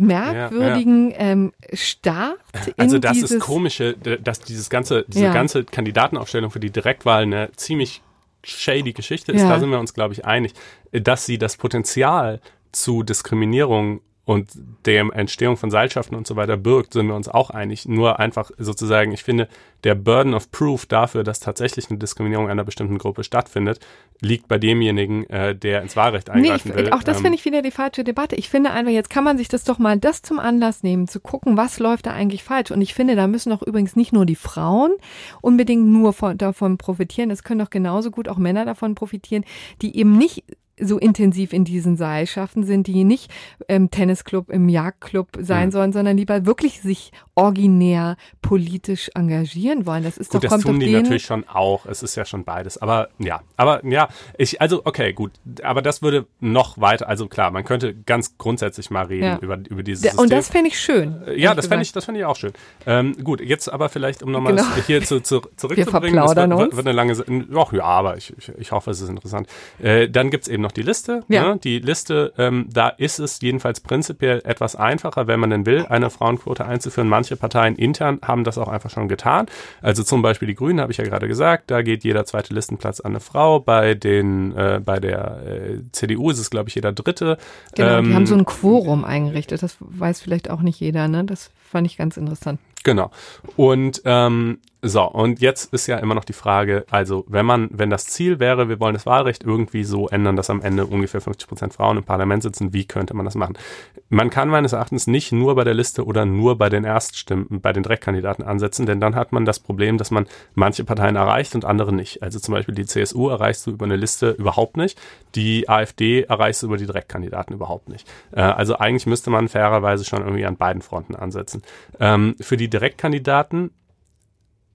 merkwürdigen ja, ja. Ähm, Start. also das ist komische, dass dieses ganze, diese ja. ganze Kandidatenaufstellung für die Direktwahl eine ziemlich shady Geschichte ist, ja. da sind wir uns, glaube ich, einig, dass sie das Potenzial zu Diskriminierung und der Entstehung von Seilschaften und so weiter birgt, sind wir uns auch einig. Nur einfach sozusagen, ich finde, der Burden of Proof dafür, dass tatsächlich eine Diskriminierung einer bestimmten Gruppe stattfindet, liegt bei demjenigen, äh, der ins Wahlrecht eingreifen nee, will. Auch das ähm, finde ich wieder die falsche Debatte. Ich finde einfach, jetzt kann man sich das doch mal das zum Anlass nehmen, zu gucken, was läuft da eigentlich falsch. Und ich finde, da müssen doch übrigens nicht nur die Frauen unbedingt nur von, davon profitieren, es können doch genauso gut auch Männer davon profitieren, die eben nicht so intensiv in diesen Seilschaften sind, die nicht im Tennisclub, im Jagdclub sein mhm. sollen, sondern lieber wirklich sich originär politisch engagieren wollen. Das ist gut, doch das tun die natürlich schon auch. Es ist ja schon beides. Aber ja, aber ja, ich also okay, gut. Aber das würde noch weiter. Also klar, man könnte ganz grundsätzlich mal reden ja. über über dieses System. Und das fände ich schön. Äh, ja, das fände ich, das fände ich auch schön. Ähm, gut, jetzt aber vielleicht um nochmal genau. hier zu, zu, zurückzubringen. Wir verplaudern das wird, wird, eine lange. Ach ja, aber ich, ich, ich hoffe, es ist interessant. Äh, dann gibt's eben noch noch die Liste. Ja. Ne? Die Liste, ähm, da ist es jedenfalls prinzipiell etwas einfacher, wenn man denn will, eine Frauenquote einzuführen. Manche Parteien intern haben das auch einfach schon getan. Also zum Beispiel die Grünen, habe ich ja gerade gesagt, da geht jeder zweite Listenplatz an eine Frau. Bei den, äh, bei der äh, CDU ist es, glaube ich, jeder dritte. Genau, ähm, die haben so ein Quorum eingerichtet. Das weiß vielleicht auch nicht jeder, ne? Das fand ich ganz interessant. Genau. Und ähm, so, und jetzt ist ja immer noch die Frage, also wenn man, wenn das Ziel wäre, wir wollen das Wahlrecht irgendwie so ändern, dass am Ende ungefähr 50 Prozent Frauen im Parlament sitzen, wie könnte man das machen? Man kann meines Erachtens nicht nur bei der Liste oder nur bei den Erststimmen, bei den Direktkandidaten ansetzen, denn dann hat man das Problem, dass man manche Parteien erreicht und andere nicht. Also zum Beispiel die CSU erreichst du über eine Liste überhaupt nicht, die AfD erreichst du über die Direktkandidaten überhaupt nicht. Äh, also eigentlich müsste man fairerweise schon irgendwie an beiden Fronten ansetzen. Ähm, für die Direktkandidaten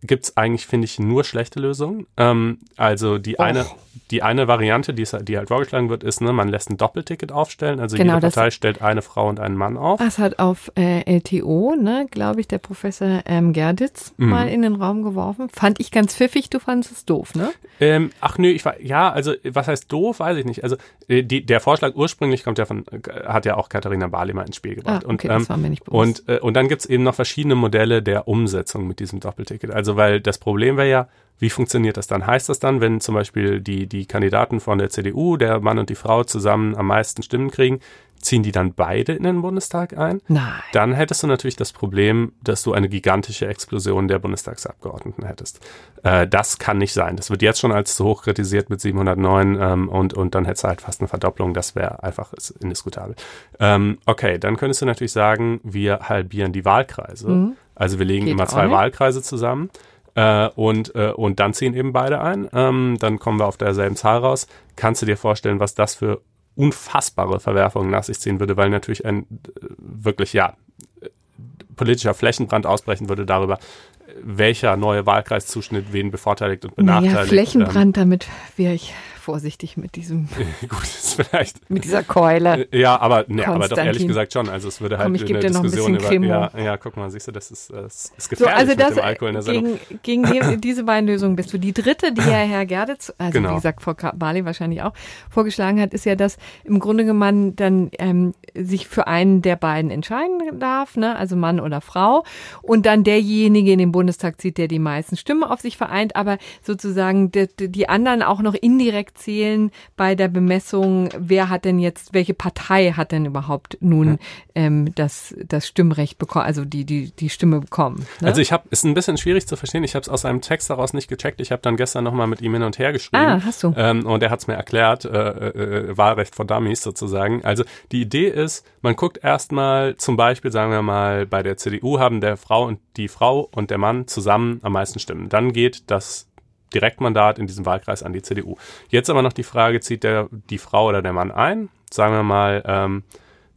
gibt's eigentlich, finde ich, nur schlechte Lösungen. Ähm, also die Och. eine. Die eine Variante, die, ist, die halt vorgeschlagen wird, ist, ne, man lässt ein Doppelticket aufstellen. Also Genau, jede Partei stellt eine Frau und einen Mann auf. Das hat auf äh, LTO, ne, glaube ich, der Professor ähm, Gerditz Mhm. mal in den Raum geworfen. Fand ich ganz pfiffig, du fandest es doof, ne? Ähm, ach nö, ich war, ja, also was heißt doof, weiß ich nicht. Also äh, die, der Vorschlag ursprünglich kommt ja von, hat ja auch Katharina Barley mal ins Spiel Ah, gebracht. okay, und, ähm, das war mir nicht bewusst. Und, äh, und dann gibt's eben noch verschiedene Modelle der Umsetzung mit diesem Doppelticket. Also weil das Problem wäre ja, wie funktioniert das dann? Heißt das dann, wenn zum Beispiel die, die Kandidaten von der CDU, der Mann und die Frau zusammen am meisten Stimmen kriegen, ziehen die dann beide in den Bundestag ein? Nein. Dann hättest du natürlich das Problem, dass du eine gigantische Explosion der Bundestagsabgeordneten hättest. Äh, das kann nicht sein. Das wird jetzt schon als zu hoch kritisiert mit 709 ähm, und, und dann hättest du halt fast eine Verdopplung. Das wäre einfach indiskutabel. Ähm, okay, dann könntest du natürlich sagen, wir halbieren die Wahlkreise. Also wir legen Geht immer zwei. Wahlkreise zusammen. Äh, und, äh, und dann ziehen eben beide ein. Ähm, dann kommen wir auf derselben Zahl raus. Kannst du dir vorstellen, was das für unfassbare Verwerfungen nach sich ziehen würde, weil natürlich ein äh, wirklich, ja, äh, politischer Flächenbrand ausbrechen würde darüber, welcher neue Wahlkreiszuschnitt wen bevorteiligt und benachteiligt. Naja, Flächenbrand, damit wäre ich vorsichtig mit diesem, gut, ist vielleicht. mit dieser Keule. äh, Ja, aber, ne, aber doch ehrlich gesagt schon. Also es würde halt Komm, ich eine dir noch ein Diskussion über. Ja, ja, guck mal, siehst du, das ist, das ist So, gefährlich also mit das dem Alkohol in der Sendung. gegen, gegen die, diese beiden Lösungen bist du. Die dritte, die ja Herr Gerditz, also Genau. wie gesagt, Frau Barley wahrscheinlich auch vorgeschlagen hat, ist ja, dass im Grunde man dann ähm, sich für einen der beiden entscheiden darf, ne? also Mann oder Frau, und dann derjenige in den Bundestag zieht, der die meisten Stimmen auf sich vereint, aber sozusagen die, die anderen auch noch indirekt zählen bei der Bemessung, wer hat denn jetzt, welche Partei hat denn überhaupt nun ähm, das, das Stimmrecht bekommen, also die, die, die Stimme bekommen. Ne? Also ich habe, ist ein bisschen schwierig zu verstehen. Ich habe es aus einem Text daraus nicht gecheckt. Ich habe dann gestern nochmal mit ihm hin und her geschrieben. Ah, hast du. Ähm, und er hat es mir erklärt, äh, äh, Wahlrecht for Dummies sozusagen. Also die Idee ist, man guckt erstmal zum Beispiel, sagen wir mal, bei der CDU haben der Frau und die Frau und der Mann zusammen am meisten Stimmen. Dann geht das Direktmandat in diesem Wahlkreis an die CDU. Jetzt aber noch die Frage, zieht der, die Frau oder der Mann ein? Sagen wir mal, ähm,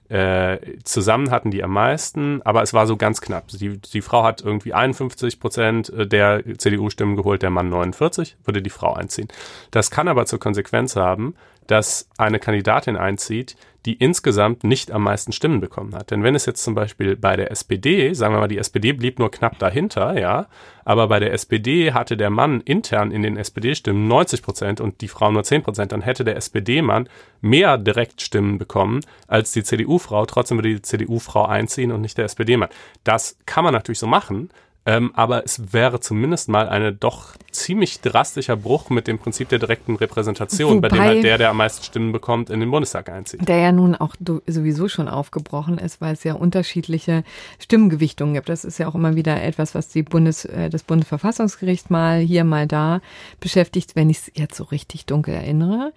äh, zusammen hatten die am meisten, aber es war so ganz knapp. Die, die Frau hat irgendwie 51 Prozent der CDU-Stimmen geholt, der Mann 49, würde die Frau einziehen. Das kann aber zur Konsequenz haben, dass eine Kandidatin einzieht, die insgesamt nicht am meisten Stimmen bekommen hat. Denn wenn es jetzt zum Beispiel bei der SPD, sagen wir mal, die SPD blieb nur knapp dahinter, ja, aber bei der SPD hatte der Mann intern in den SPD-Stimmen 90 Prozent und die Frau nur 10 Prozent, dann hätte der SPD-Mann mehr Direktstimmen bekommen als die CDU-Frau. Trotzdem würde die CDU-Frau einziehen und nicht der SPD-Mann. Das kann man natürlich so machen, ähm, aber es wäre zumindest mal ein doch ziemlich drastischer Bruch mit dem Prinzip der direkten Repräsentation, bei dem Wobei- halt der, der am meisten Stimmen bekommt, in den Bundestag einzieht. der ja nun auch sowieso schon aufgebrochen ist, weil es ja unterschiedliche Stimmgewichtungen gibt. Das ist ja auch immer wieder etwas, was die Bundes, äh, das Bundesverfassungsgericht mal hier, mal da beschäftigt, wenn ich es jetzt so richtig dunkel erinnere.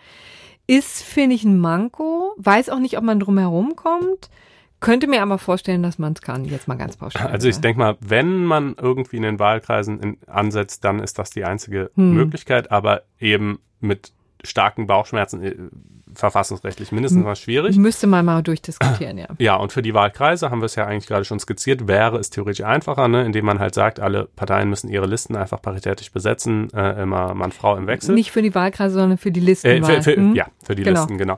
Ist, finde ich, ein Manko. Weiß auch nicht, ob man drum herum kommt. Könnte mir aber vorstellen, dass man es kann. Jetzt mal ganz pauschal. Also ich gesagt. denke mal, wenn man irgendwie in den Wahlkreisen in, ansetzt, dann ist das die einzige Hm. Möglichkeit, aber eben mit starken Bauchschmerzen äh, verfassungsrechtlich mindestens mal schwierig. Müsste man mal durchdiskutieren, ja. Ja, und für die Wahlkreise haben wir es ja eigentlich gerade schon skizziert, wäre es theoretisch einfacher, ne, indem man halt sagt, alle Parteien müssen ihre Listen einfach paritätisch besetzen, äh, immer Mann, Frau im Wechsel. Nicht für die Wahlkreise, sondern für die Äh, Listenwahl. für, für, Hm? Ja, für die Genau. Listen, genau.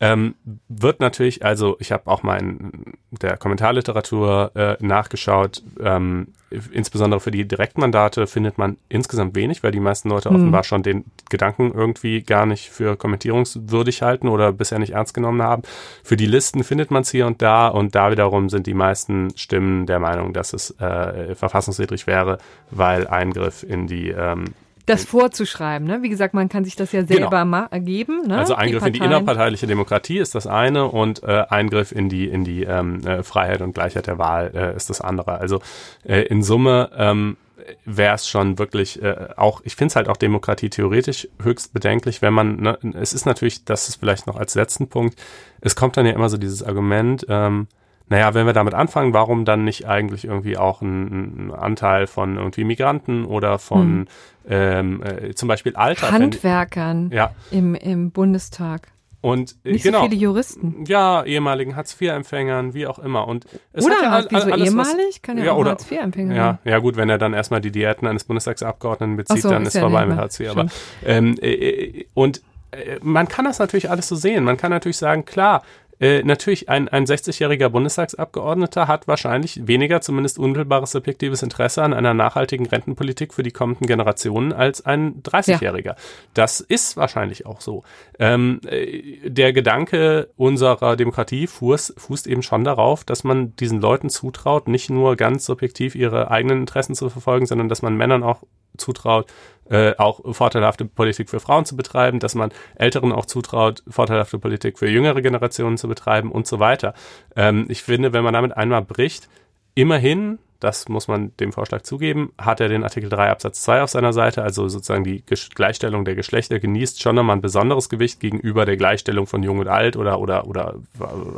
Ähm, wird natürlich, also ich habe auch mal in der Kommentarliteratur äh, nachgeschaut, ähm, insbesondere für die Direktmandate findet man insgesamt wenig, weil die meisten Leute Hm. offenbar schon den Gedanken irgendwie gar nicht für kommentierungswürdig halten oder bisher nicht ernst genommen haben. Für die Listen findet man es hier und da und da wiederum sind die meisten Stimmen der Meinung, dass es äh, verfassungswidrig wäre, weil Eingriff in die ähm, Das vorzuschreiben, ne? Wie gesagt, man kann sich das ja selber Genau. ma- geben. Ne? Also Eingriff in die innerparteiliche Demokratie ist das eine und äh, Eingriff in die in die ähm, äh, Freiheit und Gleichheit der Wahl äh, ist das andere. Also äh, in Summe ähm, wäre es schon wirklich äh, auch, ich finde es halt auch Demokratie theoretisch höchst bedenklich, wenn man, ne, es ist natürlich, das ist vielleicht noch als letzten Punkt, es kommt dann ja immer so dieses Argument, ähm, naja, wenn wir damit anfangen, warum dann nicht eigentlich irgendwie auch ein, ein Anteil von irgendwie Migranten oder von Hm. ähm, äh, zum Beispiel Alter? Handwerkern Ja, im, im Bundestag. Und äh, Nicht genau, so viele Juristen. Ja, ehemaligen Hartz-IV-Empfängern, wie auch immer. Und es oder hat ja all, alles, ehemalig, was, kann ja, ja auch Hartz-IV-Empfänger ja, ja, gut, wenn er dann erstmal die Diäten eines Bundestagsabgeordneten bezieht, so, dann ist, ist vorbei mit Hartz IV. Aber, ähm, äh, äh, und äh, man kann das natürlich alles so sehen. Man kann natürlich sagen, klar, äh, natürlich, ein, ein 60-jähriger Bundestagsabgeordneter hat wahrscheinlich weniger, zumindest unmittelbares subjektives Interesse an einer nachhaltigen Rentenpolitik für die kommenden Generationen als ein 30-jähriger. Ja. Das ist wahrscheinlich auch so. Ähm, äh, der Gedanke unserer Demokratie fußt, fußt eben schon darauf, dass man diesen Leuten zutraut, nicht nur ganz subjektiv ihre eigenen Interessen zu verfolgen, sondern dass man Männern auch zutraut, äh, auch vorteilhafte Politik für Frauen zu betreiben, dass man Älteren auch zutraut, vorteilhafte Politik für jüngere Generationen zu betreiben und so weiter. Ähm, ich finde, wenn man damit einmal bricht, immerhin, das muss man dem Vorschlag zugeben, hat er den Artikel 3 Absatz 2 auf seiner Seite, also sozusagen die Gleichstellung der Geschlechter genießt schon nochmal ein besonderes Gewicht gegenüber der Gleichstellung von Jung und Alt oder, oder, oder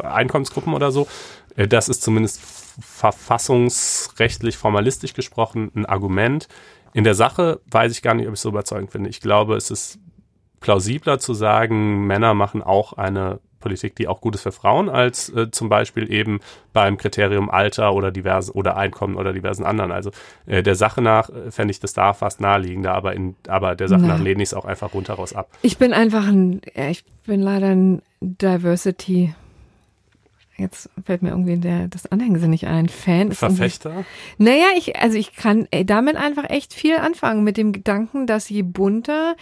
Einkommensgruppen oder so. Äh, das ist zumindest verfassungsrechtlich, formalistisch gesprochen ein Argument. In der Sache weiß ich gar nicht, ob ich es so überzeugend finde. Ich glaube, es ist plausibler zu sagen, Männer machen auch eine Politik, die auch gut ist für Frauen, als äh, zum Beispiel eben beim Kriterium Alter oder diversen oder Einkommen oder diversen anderen. Also äh, der Sache nach äh, fände ich das da fast naheliegender, aber in, aber der Sache Na. nach lehne ich es auch einfach rundheraus ab. Ich bin einfach ein, ich bin leider ein Diversity jetzt fällt mir irgendwie der, das Anhängsel nicht ein. Fan ist Verfechter? Naja, ich, also ich kann ey, damit einfach echt viel anfangen mit dem Gedanken, dass je bunter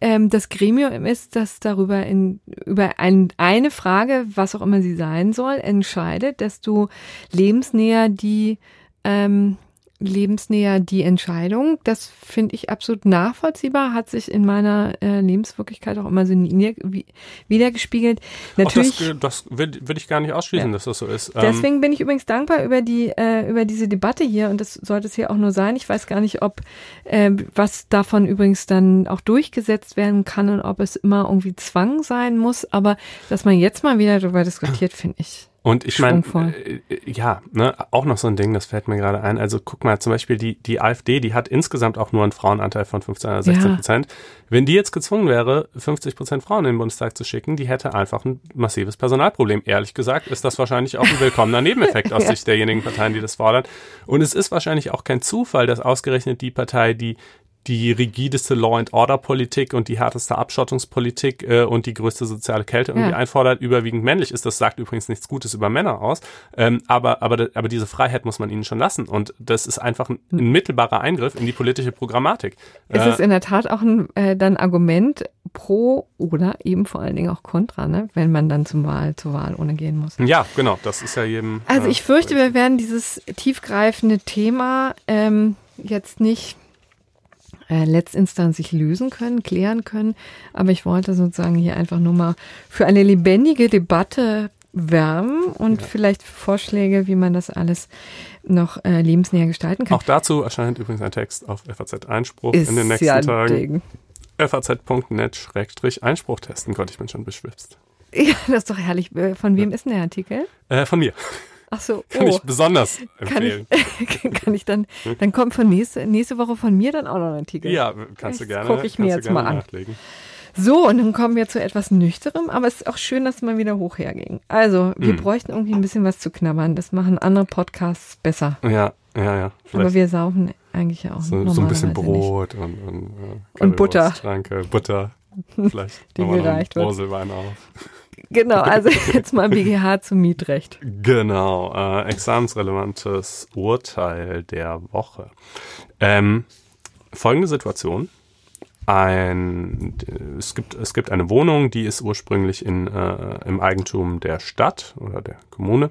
ähm, das Gremium ist, das darüber in, über ein, eine Frage, was auch immer sie sein soll, entscheidet, desto lebensnäher die ähm, lebensnäher die Entscheidung. Das finde ich absolut nachvollziehbar, hat sich in meiner äh, Lebenswirklichkeit auch immer so wiedergespiegelt. Natürlich, Ach, das, das würde würd ich gar nicht ausschließen, ja. dass das so ist. Ähm, Deswegen bin ich übrigens dankbar über die äh, über diese Debatte hier und das sollte es hier auch nur sein. Ich weiß gar nicht, ob äh, was davon übrigens dann auch durchgesetzt werden kann und ob es immer irgendwie Zwang sein muss. Aber dass man jetzt mal wieder darüber diskutiert, finde ich und ich meine, äh, ja, ne, auch noch so ein Ding, das fällt mir gerade ein. Also guck mal, zum Beispiel die, die AfD, die hat insgesamt auch nur einen Frauenanteil von 15 oder 16 Prozent. Ja. Wenn die jetzt gezwungen wäre, 50 Prozent Frauen in den Bundestag zu schicken, die hätte einfach ein massives Personalproblem. Ehrlich gesagt ist das wahrscheinlich auch ein willkommener Nebeneffekt aus ja. Sicht derjenigen Parteien, die das fordern. Und es ist wahrscheinlich auch kein Zufall, dass ausgerechnet die Partei, die die rigideste Law and Order Politik und die härteste Abschottungspolitik äh, und die größte soziale Kälte irgendwie ja. einfordert, überwiegend männlich ist. Das sagt übrigens nichts Gutes über Männer aus. Ähm, aber, aber, aber diese Freiheit muss man ihnen schon lassen. Und das ist einfach ein, ein mittelbarer Eingriff in die politische Programmatik. Es äh, ist in der Tat auch ein äh, dann Argument pro oder eben vor allen Dingen auch kontra, ne? wenn man dann zum Wahl, zur Wahl ohne gehen muss. Ja, genau. Das ist ja jedem. Also ich fürchte, wir werden dieses tiefgreifende Thema ähm, jetzt nicht äh, letztinstanzlich lösen können, klären können. Aber ich wollte sozusagen hier einfach nur mal für eine lebendige Debatte wärmen und ja. vielleicht Vorschläge, wie man das alles noch äh, lebensnäher gestalten kann. Auch dazu erscheint übrigens ein Text auf FAZ Einspruch Ist in den nächsten ja Tagen. faz.net-einspruch testen konnte ich bin schon beschwipst. Ja, das ist doch herrlich. Äh, von wem ist denn der Artikel? Äh, von mir. Ach so, kann oh. ich besonders empfehlen. Kann ich, kann ich dann, dann kommt von nächste, nächste Woche von mir dann auch noch ein Artikel. Ja, kannst du gerne. Gucke ich mir jetzt mal an. Nachlegen. So, und dann kommen wir zu etwas Nüchterem, aber es ist auch schön, dass mal wieder hoch herging. Also, wir mm. bräuchten irgendwie ein bisschen was zu knabbern. Das machen andere Podcasts besser. Ja, ja, ja. Aber wir saufen eigentlich ja auch so, so ein bisschen Brot und, und, äh, und Butter. Danke, Butter. Vielleicht die gereicht wird. Roselwein auf. Genau, also jetzt mal BGH zum Mietrecht. Genau, äh, examensrelevantes Urteil der Woche. Ähm, folgende Situation. Ein, es, gibt, es gibt eine Wohnung, die ist ursprünglich in, äh, im Eigentum der Stadt oder der Kommune.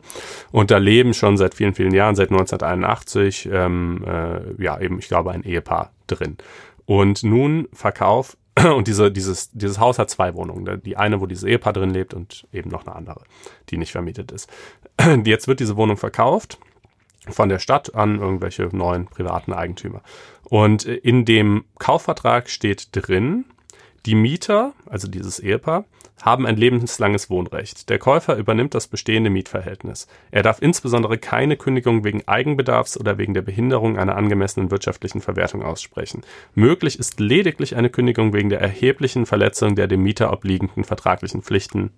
Und da leben schon seit vielen, vielen Jahren, seit 1981, ähm, äh, ja, eben, ich glaube, ein Ehepaar drin. Und nun verkauft Und diese, dieses, dieses Haus hat zwei Wohnungen. Die eine, wo dieses Ehepaar drin lebt und eben noch eine andere, die nicht vermietet ist. Jetzt wird diese Wohnung verkauft von der Stadt an irgendwelche neuen privaten Eigentümer. Und in dem Kaufvertrag steht drin, Die Mieter, also dieses Ehepaar, haben ein lebenslanges Wohnrecht. Der Käufer übernimmt das bestehende Mietverhältnis. Er darf insbesondere keine Kündigung wegen Eigenbedarfs oder wegen der Behinderung einer angemessenen wirtschaftlichen Verwertung aussprechen. Möglich ist lediglich eine Kündigung wegen der erheblichen Verletzung der dem Mieter obliegenden vertraglichen Pflichten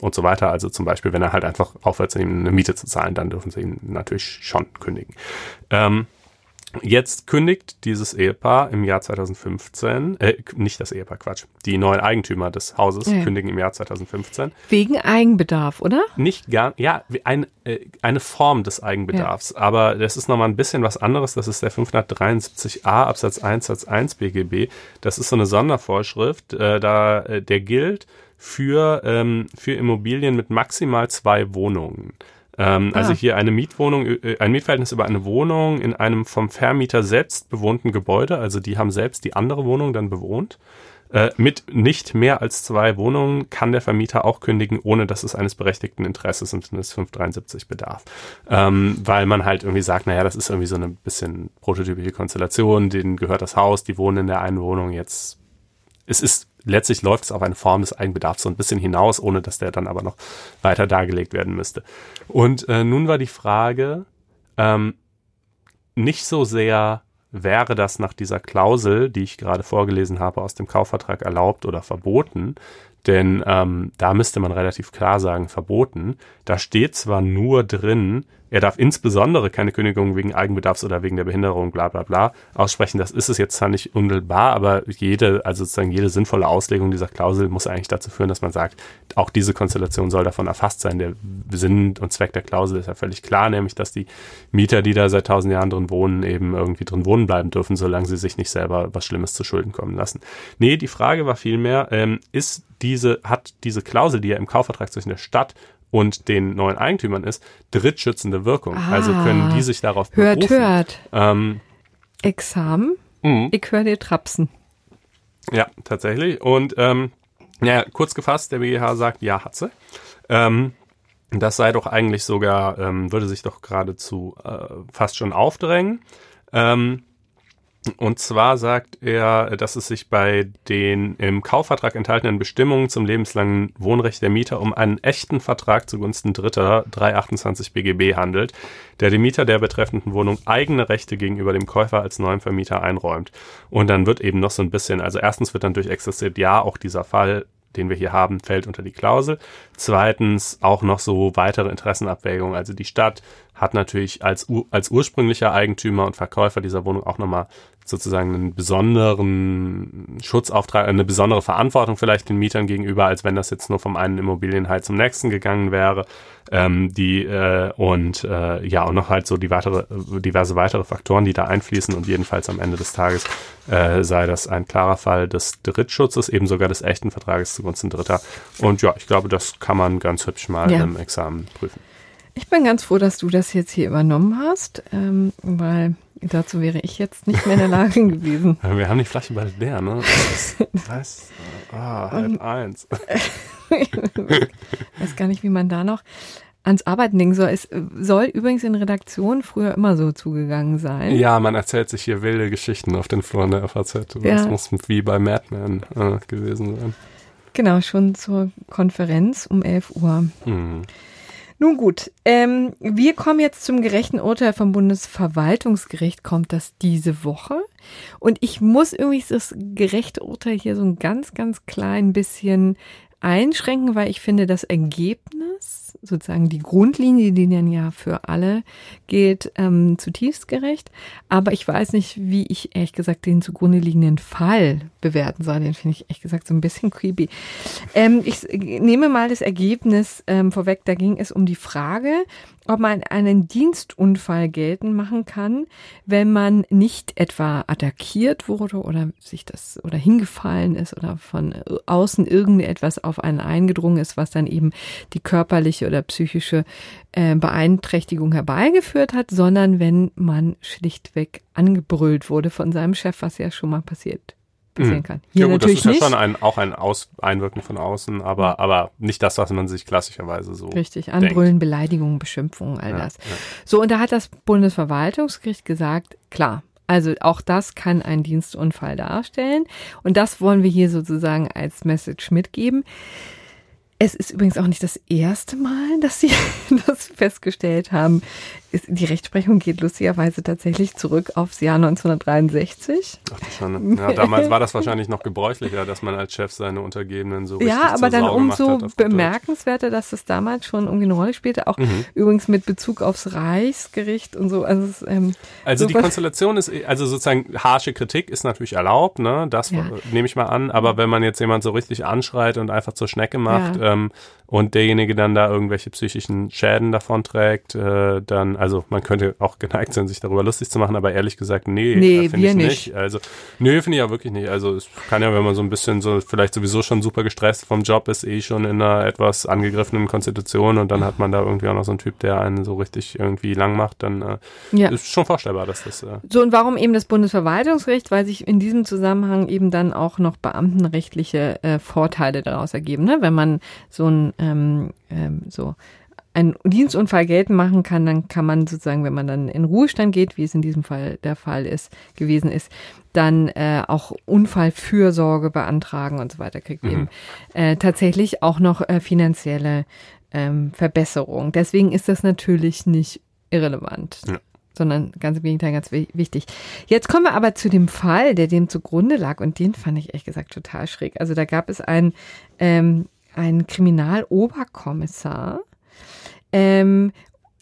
und so weiter. Also zum Beispiel, wenn er halt einfach aufhört, eine Miete zu zahlen, dann dürfen sie ihn natürlich schon kündigen. Ähm, Jetzt kündigt dieses Ehepaar im Jahr 2015, äh, nicht das Ehepaar, Quatsch, die neuen Eigentümer des Hauses ja. kündigen im Jahr 2015. Wegen Eigenbedarf, oder? Nicht gar, ja, ein, äh, eine Form des Eigenbedarfs. Ja. Aber das ist nochmal ein bisschen was anderes. Das ist der 573a Absatz 1 Satz 1 BGB. Das ist so eine Sondervorschrift, äh, da, äh, der gilt für, ähm, für Immobilien mit maximal zwei Wohnungen. Ähm, also ah. Also hier eine Mietwohnung, äh, ein Mietverhältnis über eine Wohnung in einem vom Vermieter selbst bewohnten Gebäude. Also die haben selbst die andere Wohnung dann bewohnt. Äh, mit nicht mehr als zwei Wohnungen kann der Vermieter auch kündigen, ohne dass es eines berechtigten Interesses im Sinne des 573 bedarf. Ähm, weil man halt irgendwie sagt, naja, das ist irgendwie so eine bisschen prototypische Konstellation, denen gehört das Haus, die wohnen in der einen Wohnung jetzt. Es ist letztlich läuft es auf eine Form des Eigenbedarfs so ein bisschen hinaus, ohne dass der dann aber noch weiter dargelegt werden müsste. Und äh, nun war die Frage, ähm, nicht so sehr wäre das nach dieser Klausel, die ich gerade vorgelesen habe, aus dem Kaufvertrag erlaubt oder verboten, denn ähm, da müsste man relativ klar sagen, verboten. Da steht zwar nur drin, er darf insbesondere keine Kündigung wegen Eigenbedarfs oder wegen der Behinderung, bla bla bla, aussprechen. Das ist es jetzt zwar nicht unmittelbar, aber jede, also sozusagen jede sinnvolle Auslegung dieser Klausel muss eigentlich dazu führen, dass man sagt, auch diese Konstellation soll davon erfasst sein. Der Sinn und Zweck der Klausel ist ja völlig klar, nämlich, dass die Mieter, die da seit tausend Jahren drin wohnen, eben irgendwie drin wohnen bleiben dürfen, solange sie sich nicht selber was Schlimmes zu Schulden kommen lassen. Nee, die Frage war vielmehr, ähm, ist diese, hat diese Klausel, die ja im Kaufvertrag zwischen der Stadt und den neuen Eigentümern ist, drittschützende Wirkung. Ah, also können die sich darauf hört, berufen. Hört, ähm, Examen, mh. ich höre dir trapsen. Ja, tatsächlich. Und ähm, ja, kurz gefasst, der BGH sagt, ja, hat sie. Ähm, das sei doch eigentlich sogar, ähm, würde sich doch geradezu äh, fast schon aufdrängen. Ähm, und zwar sagt er, dass es sich bei den im Kaufvertrag enthaltenen Bestimmungen zum lebenslangen Wohnrecht der Mieter um einen echten Vertrag zugunsten Dritter 328 BGB handelt, der dem Mieter der betreffenden Wohnung eigene Rechte gegenüber dem Käufer als neuen Vermieter einräumt. Und dann wird eben noch so ein bisschen, also erstens wird dann durchexerziert, ja, auch dieser Fall den wir hier haben, fällt unter die Klausel. Zweitens auch noch so weitere Interessenabwägungen. Also die Stadt hat natürlich als, als ursprünglicher Eigentümer und Verkäufer dieser Wohnung auch nochmal sozusagen einen besonderen Schutzauftrag, eine besondere Verantwortung vielleicht den Mietern gegenüber, als wenn das jetzt nur vom einen Immobilienhalt zum nächsten gegangen wäre. Ähm, die äh, und äh, ja und noch halt so die weitere, diverse weitere Faktoren, die da einfließen und jedenfalls am Ende des Tages äh, sei das ein klarer Fall des Drittschutzes, eben sogar des echten Vertrages zugunsten Dritter. Und ja, ich glaube, das kann man ganz hübsch mal ja. im Examen prüfen. Ich bin ganz froh, dass du das jetzt hier übernommen hast, ähm, weil dazu wäre ich jetzt nicht mehr in der Lage gewesen. Wir haben die Flasche bald leer, ne? Was? Ah, halb eins. ich weiß gar nicht, wie man da noch ans Arbeiten denken soll. Es soll übrigens in Redaktion früher immer so zugegangen sein. Ja, man erzählt sich hier wilde Geschichten auf den Fluren der FAZ. Das ja. muss wie bei Mad Men äh, gewesen sein. Genau, schon zur Konferenz um 11 Uhr. Hm. Nun gut, ähm, wir kommen jetzt zum gerechten Urteil vom Bundesverwaltungsgericht. Kommt das diese Woche? Und ich muss irgendwie das gerechte Urteil hier so ein ganz, ganz klein bisschen einschränken, weil ich finde, das Ergebnis sozusagen die Grundlinie, die dann ja für alle gilt, ähm, zutiefst gerecht. Aber ich weiß nicht, wie ich ehrlich gesagt den zugrunde liegenden Fall bewerten soll. Den finde ich ehrlich gesagt so ein bisschen creepy. Ähm, ich nehme mal das Ergebnis ähm, vorweg. Da ging es um die Frage, ob man einen Dienstunfall geltend machen kann, wenn man nicht etwa attackiert wurde oder sich das oder hingefallen ist oder von außen irgendetwas auf einen eingedrungen ist, was dann eben die körperliche oder psychische äh, Beeinträchtigung herbeigeführt hat, sondern wenn man schlichtweg angebrüllt wurde von seinem Chef, was ja schon mal passiert passieren hm. kann. Hier ja gut, natürlich das ist ja schon ein, auch ein Aus, Einwirken von außen, aber, aber nicht das, was man sich klassischerweise so Richtig, Anbrüllen, denkt. Beleidigungen, Beschimpfungen, all ja, das. Ja. So, und da hat das Bundesverwaltungsgericht gesagt, klar, Also auch das kann ein Dienstunfall darstellen. Und das wollen wir hier sozusagen als Message mitgeben. Es ist übrigens auch nicht das erste Mal, dass Sie das festgestellt haben die Rechtsprechung geht lustigerweise tatsächlich zurück aufs Jahr 1963. Ach, schon. Ja, damals war das wahrscheinlich noch gebräuchlicher, dass man als Chef seine Untergebenen so Ja, aber dann umso bemerkenswerter, dass das damals schon irgendwie eine Rolle spielte. Auch mhm. übrigens mit Bezug aufs Reichsgericht und so. Also, es, ähm, also die Konstellation ist, also sozusagen harsche Kritik ist natürlich erlaubt, ne? Das ja. nehme ich mal an. Aber wenn man jetzt jemand so richtig anschreit und einfach zur Schnecke macht ja. ähm, und derjenige dann da irgendwelche psychischen Schäden davon trägt, äh, dann also man könnte auch geneigt sein, sich darüber lustig zu machen, aber ehrlich gesagt, nee, nee wir ich nicht. nicht. Also, nee, finde ich ja wirklich nicht. Also es kann ja, wenn man so ein bisschen so vielleicht sowieso schon super gestresst vom Job ist, eh schon in einer etwas angegriffenen Konstitution und dann hat man da irgendwie auch noch so einen Typ, der einen so richtig irgendwie lang macht, dann äh, ja. ist schon vorstellbar, dass das. Äh so, und warum eben das Bundesverwaltungsgericht? Weil sich in diesem Zusammenhang eben dann auch noch beamtenrechtliche äh, Vorteile daraus ergeben, ne? wenn man so ein ähm, ähm, so einen Dienstunfall geltend machen kann, dann kann man sozusagen, wenn man dann in Ruhestand geht, wie es in diesem Fall der Fall ist, gewesen ist, dann äh, auch Unfallfürsorge beantragen und so weiter, kriegt mhm. eben äh, tatsächlich auch noch äh, finanzielle ähm, Verbesserung. Deswegen ist das natürlich nicht irrelevant. Ja sondern ganz im Gegenteil ganz wichtig. Jetzt kommen wir aber zu dem Fall, der dem zugrunde lag und den fand ich ehrlich gesagt total schräg. Also da gab es einen, ähm, einen Kriminaloberkommissar, ähm,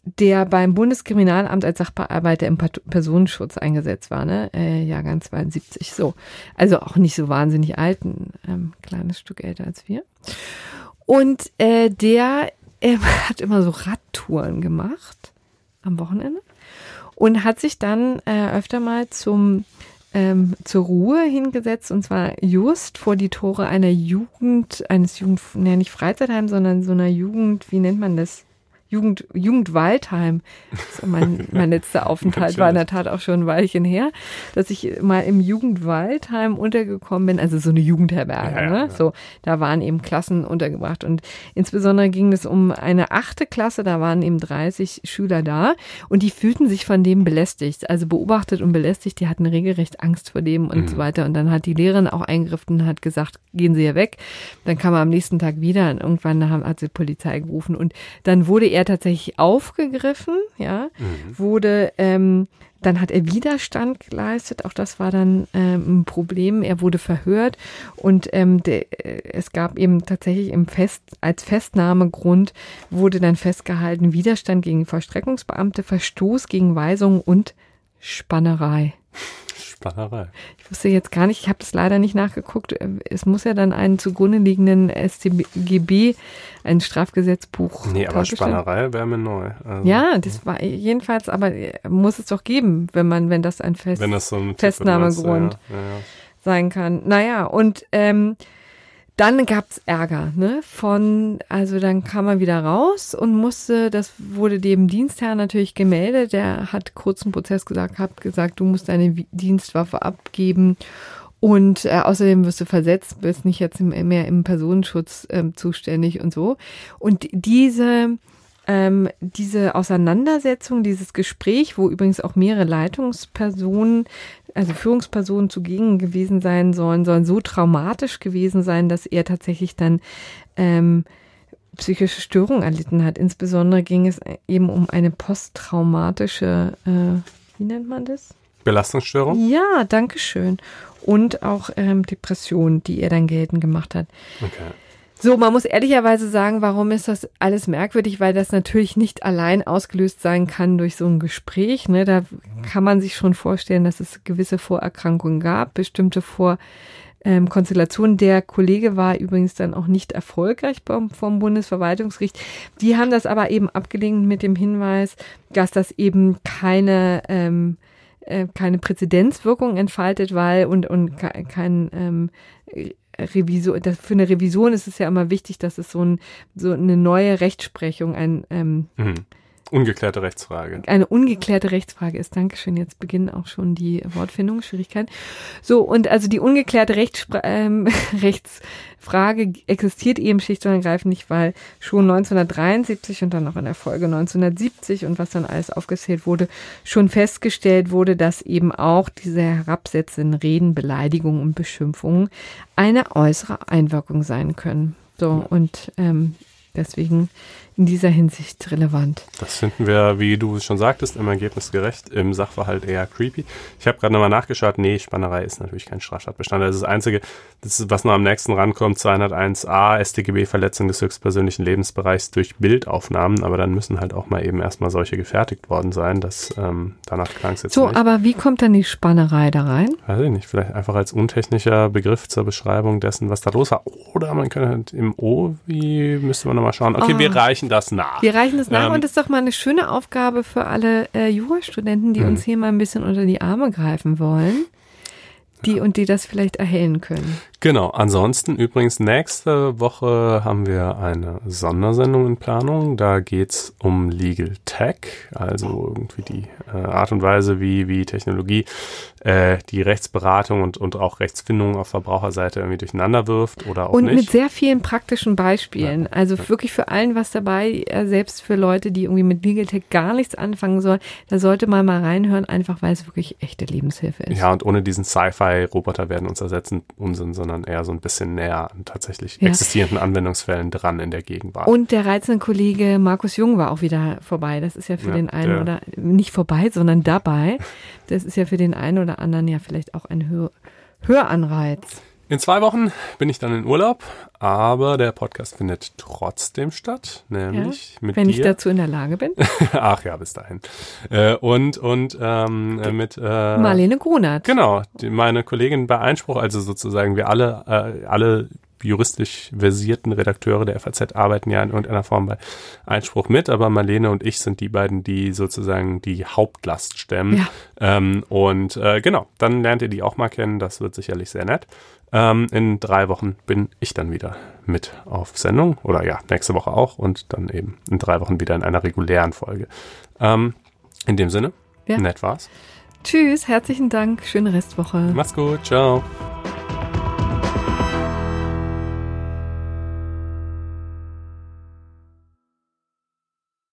der beim Bundeskriminalamt als Sachbearbeiter im Personenschutz eingesetzt war, ne? Äh, Jahrgang 72, so. Also auch nicht so wahnsinnig alt, ein ähm, kleines Stück älter als wir. Und äh, der äh, hat immer so Radtouren gemacht am Wochenende und hat sich dann äh, öfter mal zum ähm, zur Ruhe hingesetzt und zwar just vor die Tore einer Jugend, eines Jugend, ne, nicht Freizeitheim, sondern so einer Jugend, wie nennt man das? Jugend, Jugend Waldheim. So mein, mein letzter Aufenthalt war in der Tat auch schon ein Weilchen her, dass ich mal im Jugend Waldheim untergekommen bin, also so eine Jugendherberge. Ja, ne? Ja. So, da waren eben Klassen untergebracht und insbesondere ging es um eine achte Klasse, da waren eben 30 Schüler da und die fühlten sich von dem belästigt, also beobachtet und belästigt, die hatten regelrecht Angst vor dem und mhm. so weiter und dann hat die Lehrerin auch eingegriffen und hat gesagt, gehen Sie hier weg. Dann kam er am nächsten Tag wieder und irgendwann hat sie Polizei gerufen und dann wurde er er tatsächlich aufgegriffen, ja, mhm. wurde, ähm, dann hat er Widerstand geleistet, auch das war dann ähm, ein Problem. Er wurde verhört und ähm, de, äh, es gab eben tatsächlich im Fest, als Festnahmegrund wurde dann festgehalten Widerstand gegen Vollstreckungsbeamte, Verstoß gegen Weisungen und Spannerei. Spannerei. Ich wusste jetzt gar nicht, ich habe das leider nicht nachgeguckt. Es muss ja dann einen zugrunde liegenden StGB, ein Strafgesetzbuch. Nee, aber Spannerei wäre mir neu. Also, ja, das war jedenfalls, aber muss es doch geben, wenn man, wenn das ein Fest, wenn das so Festnahmegrund ja, ja, ja. sein kann. Naja, und ähm, dann gab's Ärger, ne? Von, also dann kam er wieder raus und musste, das wurde dem Dienstherr natürlich gemeldet. Der hat kurz im Prozess gesagt, hat gesagt, du musst deine Dienstwaffe abgeben und äh, außerdem wirst du versetzt, bist nicht jetzt mehr im Personenschutz äh, zuständig und so. Und diese ähm, diese Auseinandersetzung, dieses Gespräch, wo übrigens auch mehrere Leitungspersonen, also Führungspersonen zugegen gewesen sein sollen, sollen so traumatisch gewesen sein, dass er tatsächlich dann ähm, psychische Störungen erlitten hat. Insbesondere ging es eben um eine posttraumatische, äh, wie nennt man das? Belastungsstörung? Ja, danke schön. Und auch ähm, Depression, die er dann geltend gemacht hat. Okay. So, man muss ehrlicherweise sagen, warum ist das alles merkwürdig, weil das natürlich nicht allein ausgelöst sein kann durch so ein Gespräch. Ne? Da kann man sich schon vorstellen, dass es gewisse Vorerkrankungen gab, bestimmte Vor ähm, Konstellationen. Der Kollege war übrigens dann auch nicht erfolgreich vom, vom Bundesverwaltungsgericht. Die haben das aber eben abgelehnt mit dem Hinweis, dass das eben keine ähm, äh, keine Präzedenzwirkung entfaltet, weil und und kein ähm, Revision, für eine Revision ist es ja immer wichtig, dass es so, ein, so eine neue Rechtsprechung, ein ähm, mhm. Ungeklärte Rechtsfrage. Eine ungeklärte Rechtsfrage ist. Dankeschön. Jetzt beginnen auch schon die Wortfindungsschwierigkeiten. So, und also die ungeklärte Rechtspr ähm, Rechtsfrage existiert eben schlicht und ergreifend nicht, weil schon 1973 und dann noch in der Folge 1970 und was dann alles aufgezählt wurde, schon festgestellt wurde, dass eben auch diese herabsetzenden Reden, Beleidigungen und Beschimpfungen eine äußere Einwirkung sein können. So, und ähm, deswegen in dieser Hinsicht relevant. Das finden wir, wie du schon sagtest, im Ergebnis gerecht, im Sachverhalt eher creepy. Ich habe gerade nochmal nachgeschaut, nee, Spannerei ist natürlich kein Straftatbestand. Das ist das Einzige, das ist, was noch am nächsten rankommt, 201a, StGB, Verletzung des höchstpersönlichen Lebensbereichs durch Bildaufnahmen, aber dann müssen halt auch mal eben erstmal solche gefertigt worden sein, dass ähm, danach klang es jetzt So, nicht. aber wie kommt dann die Spannerei da rein? Weiß ich nicht, vielleicht einfach als untechnischer Begriff zur Beschreibung dessen, was da los war. Oder man könnte halt im O, wie müsste man nochmal schauen. Okay, Oh. wir reichen das nach. Wir reichen das nach Ähm, und das ist doch mal eine schöne Aufgabe für alle äh, Jurastudenten, die Mhm. uns hier mal ein bisschen unter die Arme greifen wollen. Die und die das vielleicht erhellen können. Genau, ansonsten übrigens nächste Woche haben wir eine Sondersendung in Planung. Da geht's um Legal Tech, also irgendwie die äh, Art und Weise, wie, wie Technologie äh, die Rechtsberatung und, und auch Rechtsfindung auf Verbraucherseite irgendwie durcheinander wirft oder auch Und mit nicht. sehr vielen praktischen Beispielen. Also wirklich für allen was dabei, äh, selbst für Leute, die irgendwie mit Legal Tech gar nichts anfangen sollen. Da sollte man mal reinhören, einfach weil es wirklich echte Lebenshilfe ist. Ja, und ohne diesen Sci-Fi-Roboter werden uns ersetzen Unsinn, sondern eher so ein bisschen näher an tatsächlich Ja. existierenden Anwendungsfällen dran in der Gegenwart. Und der reizende Kollege Markus Jung war auch wieder vorbei. Das ist ja für Ja, den einen der- oder nicht vorbei, sondern dabei. Das ist ja für den einen oder anderen ja vielleicht auch ein Hör Höranreiz. In zwei Wochen bin ich dann in Urlaub, aber der Podcast findet trotzdem statt, nämlich mit Wenn dir. ich dazu in der Lage bin. Ach ja, bis dahin. Äh, und und ähm, äh, mit äh, Marlene Grunert. Genau, die, meine Kollegin bei Einspruch, also sozusagen wir alle, äh, alle juristisch versierten Redakteure der FAZ arbeiten ja in irgendeiner Form bei Einspruch mit, aber Marlene und ich sind die beiden, die sozusagen die Hauptlast stemmen. Ja. Ähm, und äh, genau, dann lernt ihr die auch mal kennen, das wird sicherlich sehr nett. Ähm, in drei Wochen bin ich dann wieder mit auf Sendung oder ja, nächste Woche auch und dann eben in drei Wochen wieder in einer regulären Folge. Ähm, in dem Sinne, Ja. nett war's. Tschüss, herzlichen Dank, schöne Restwoche. Macht's gut, ciao.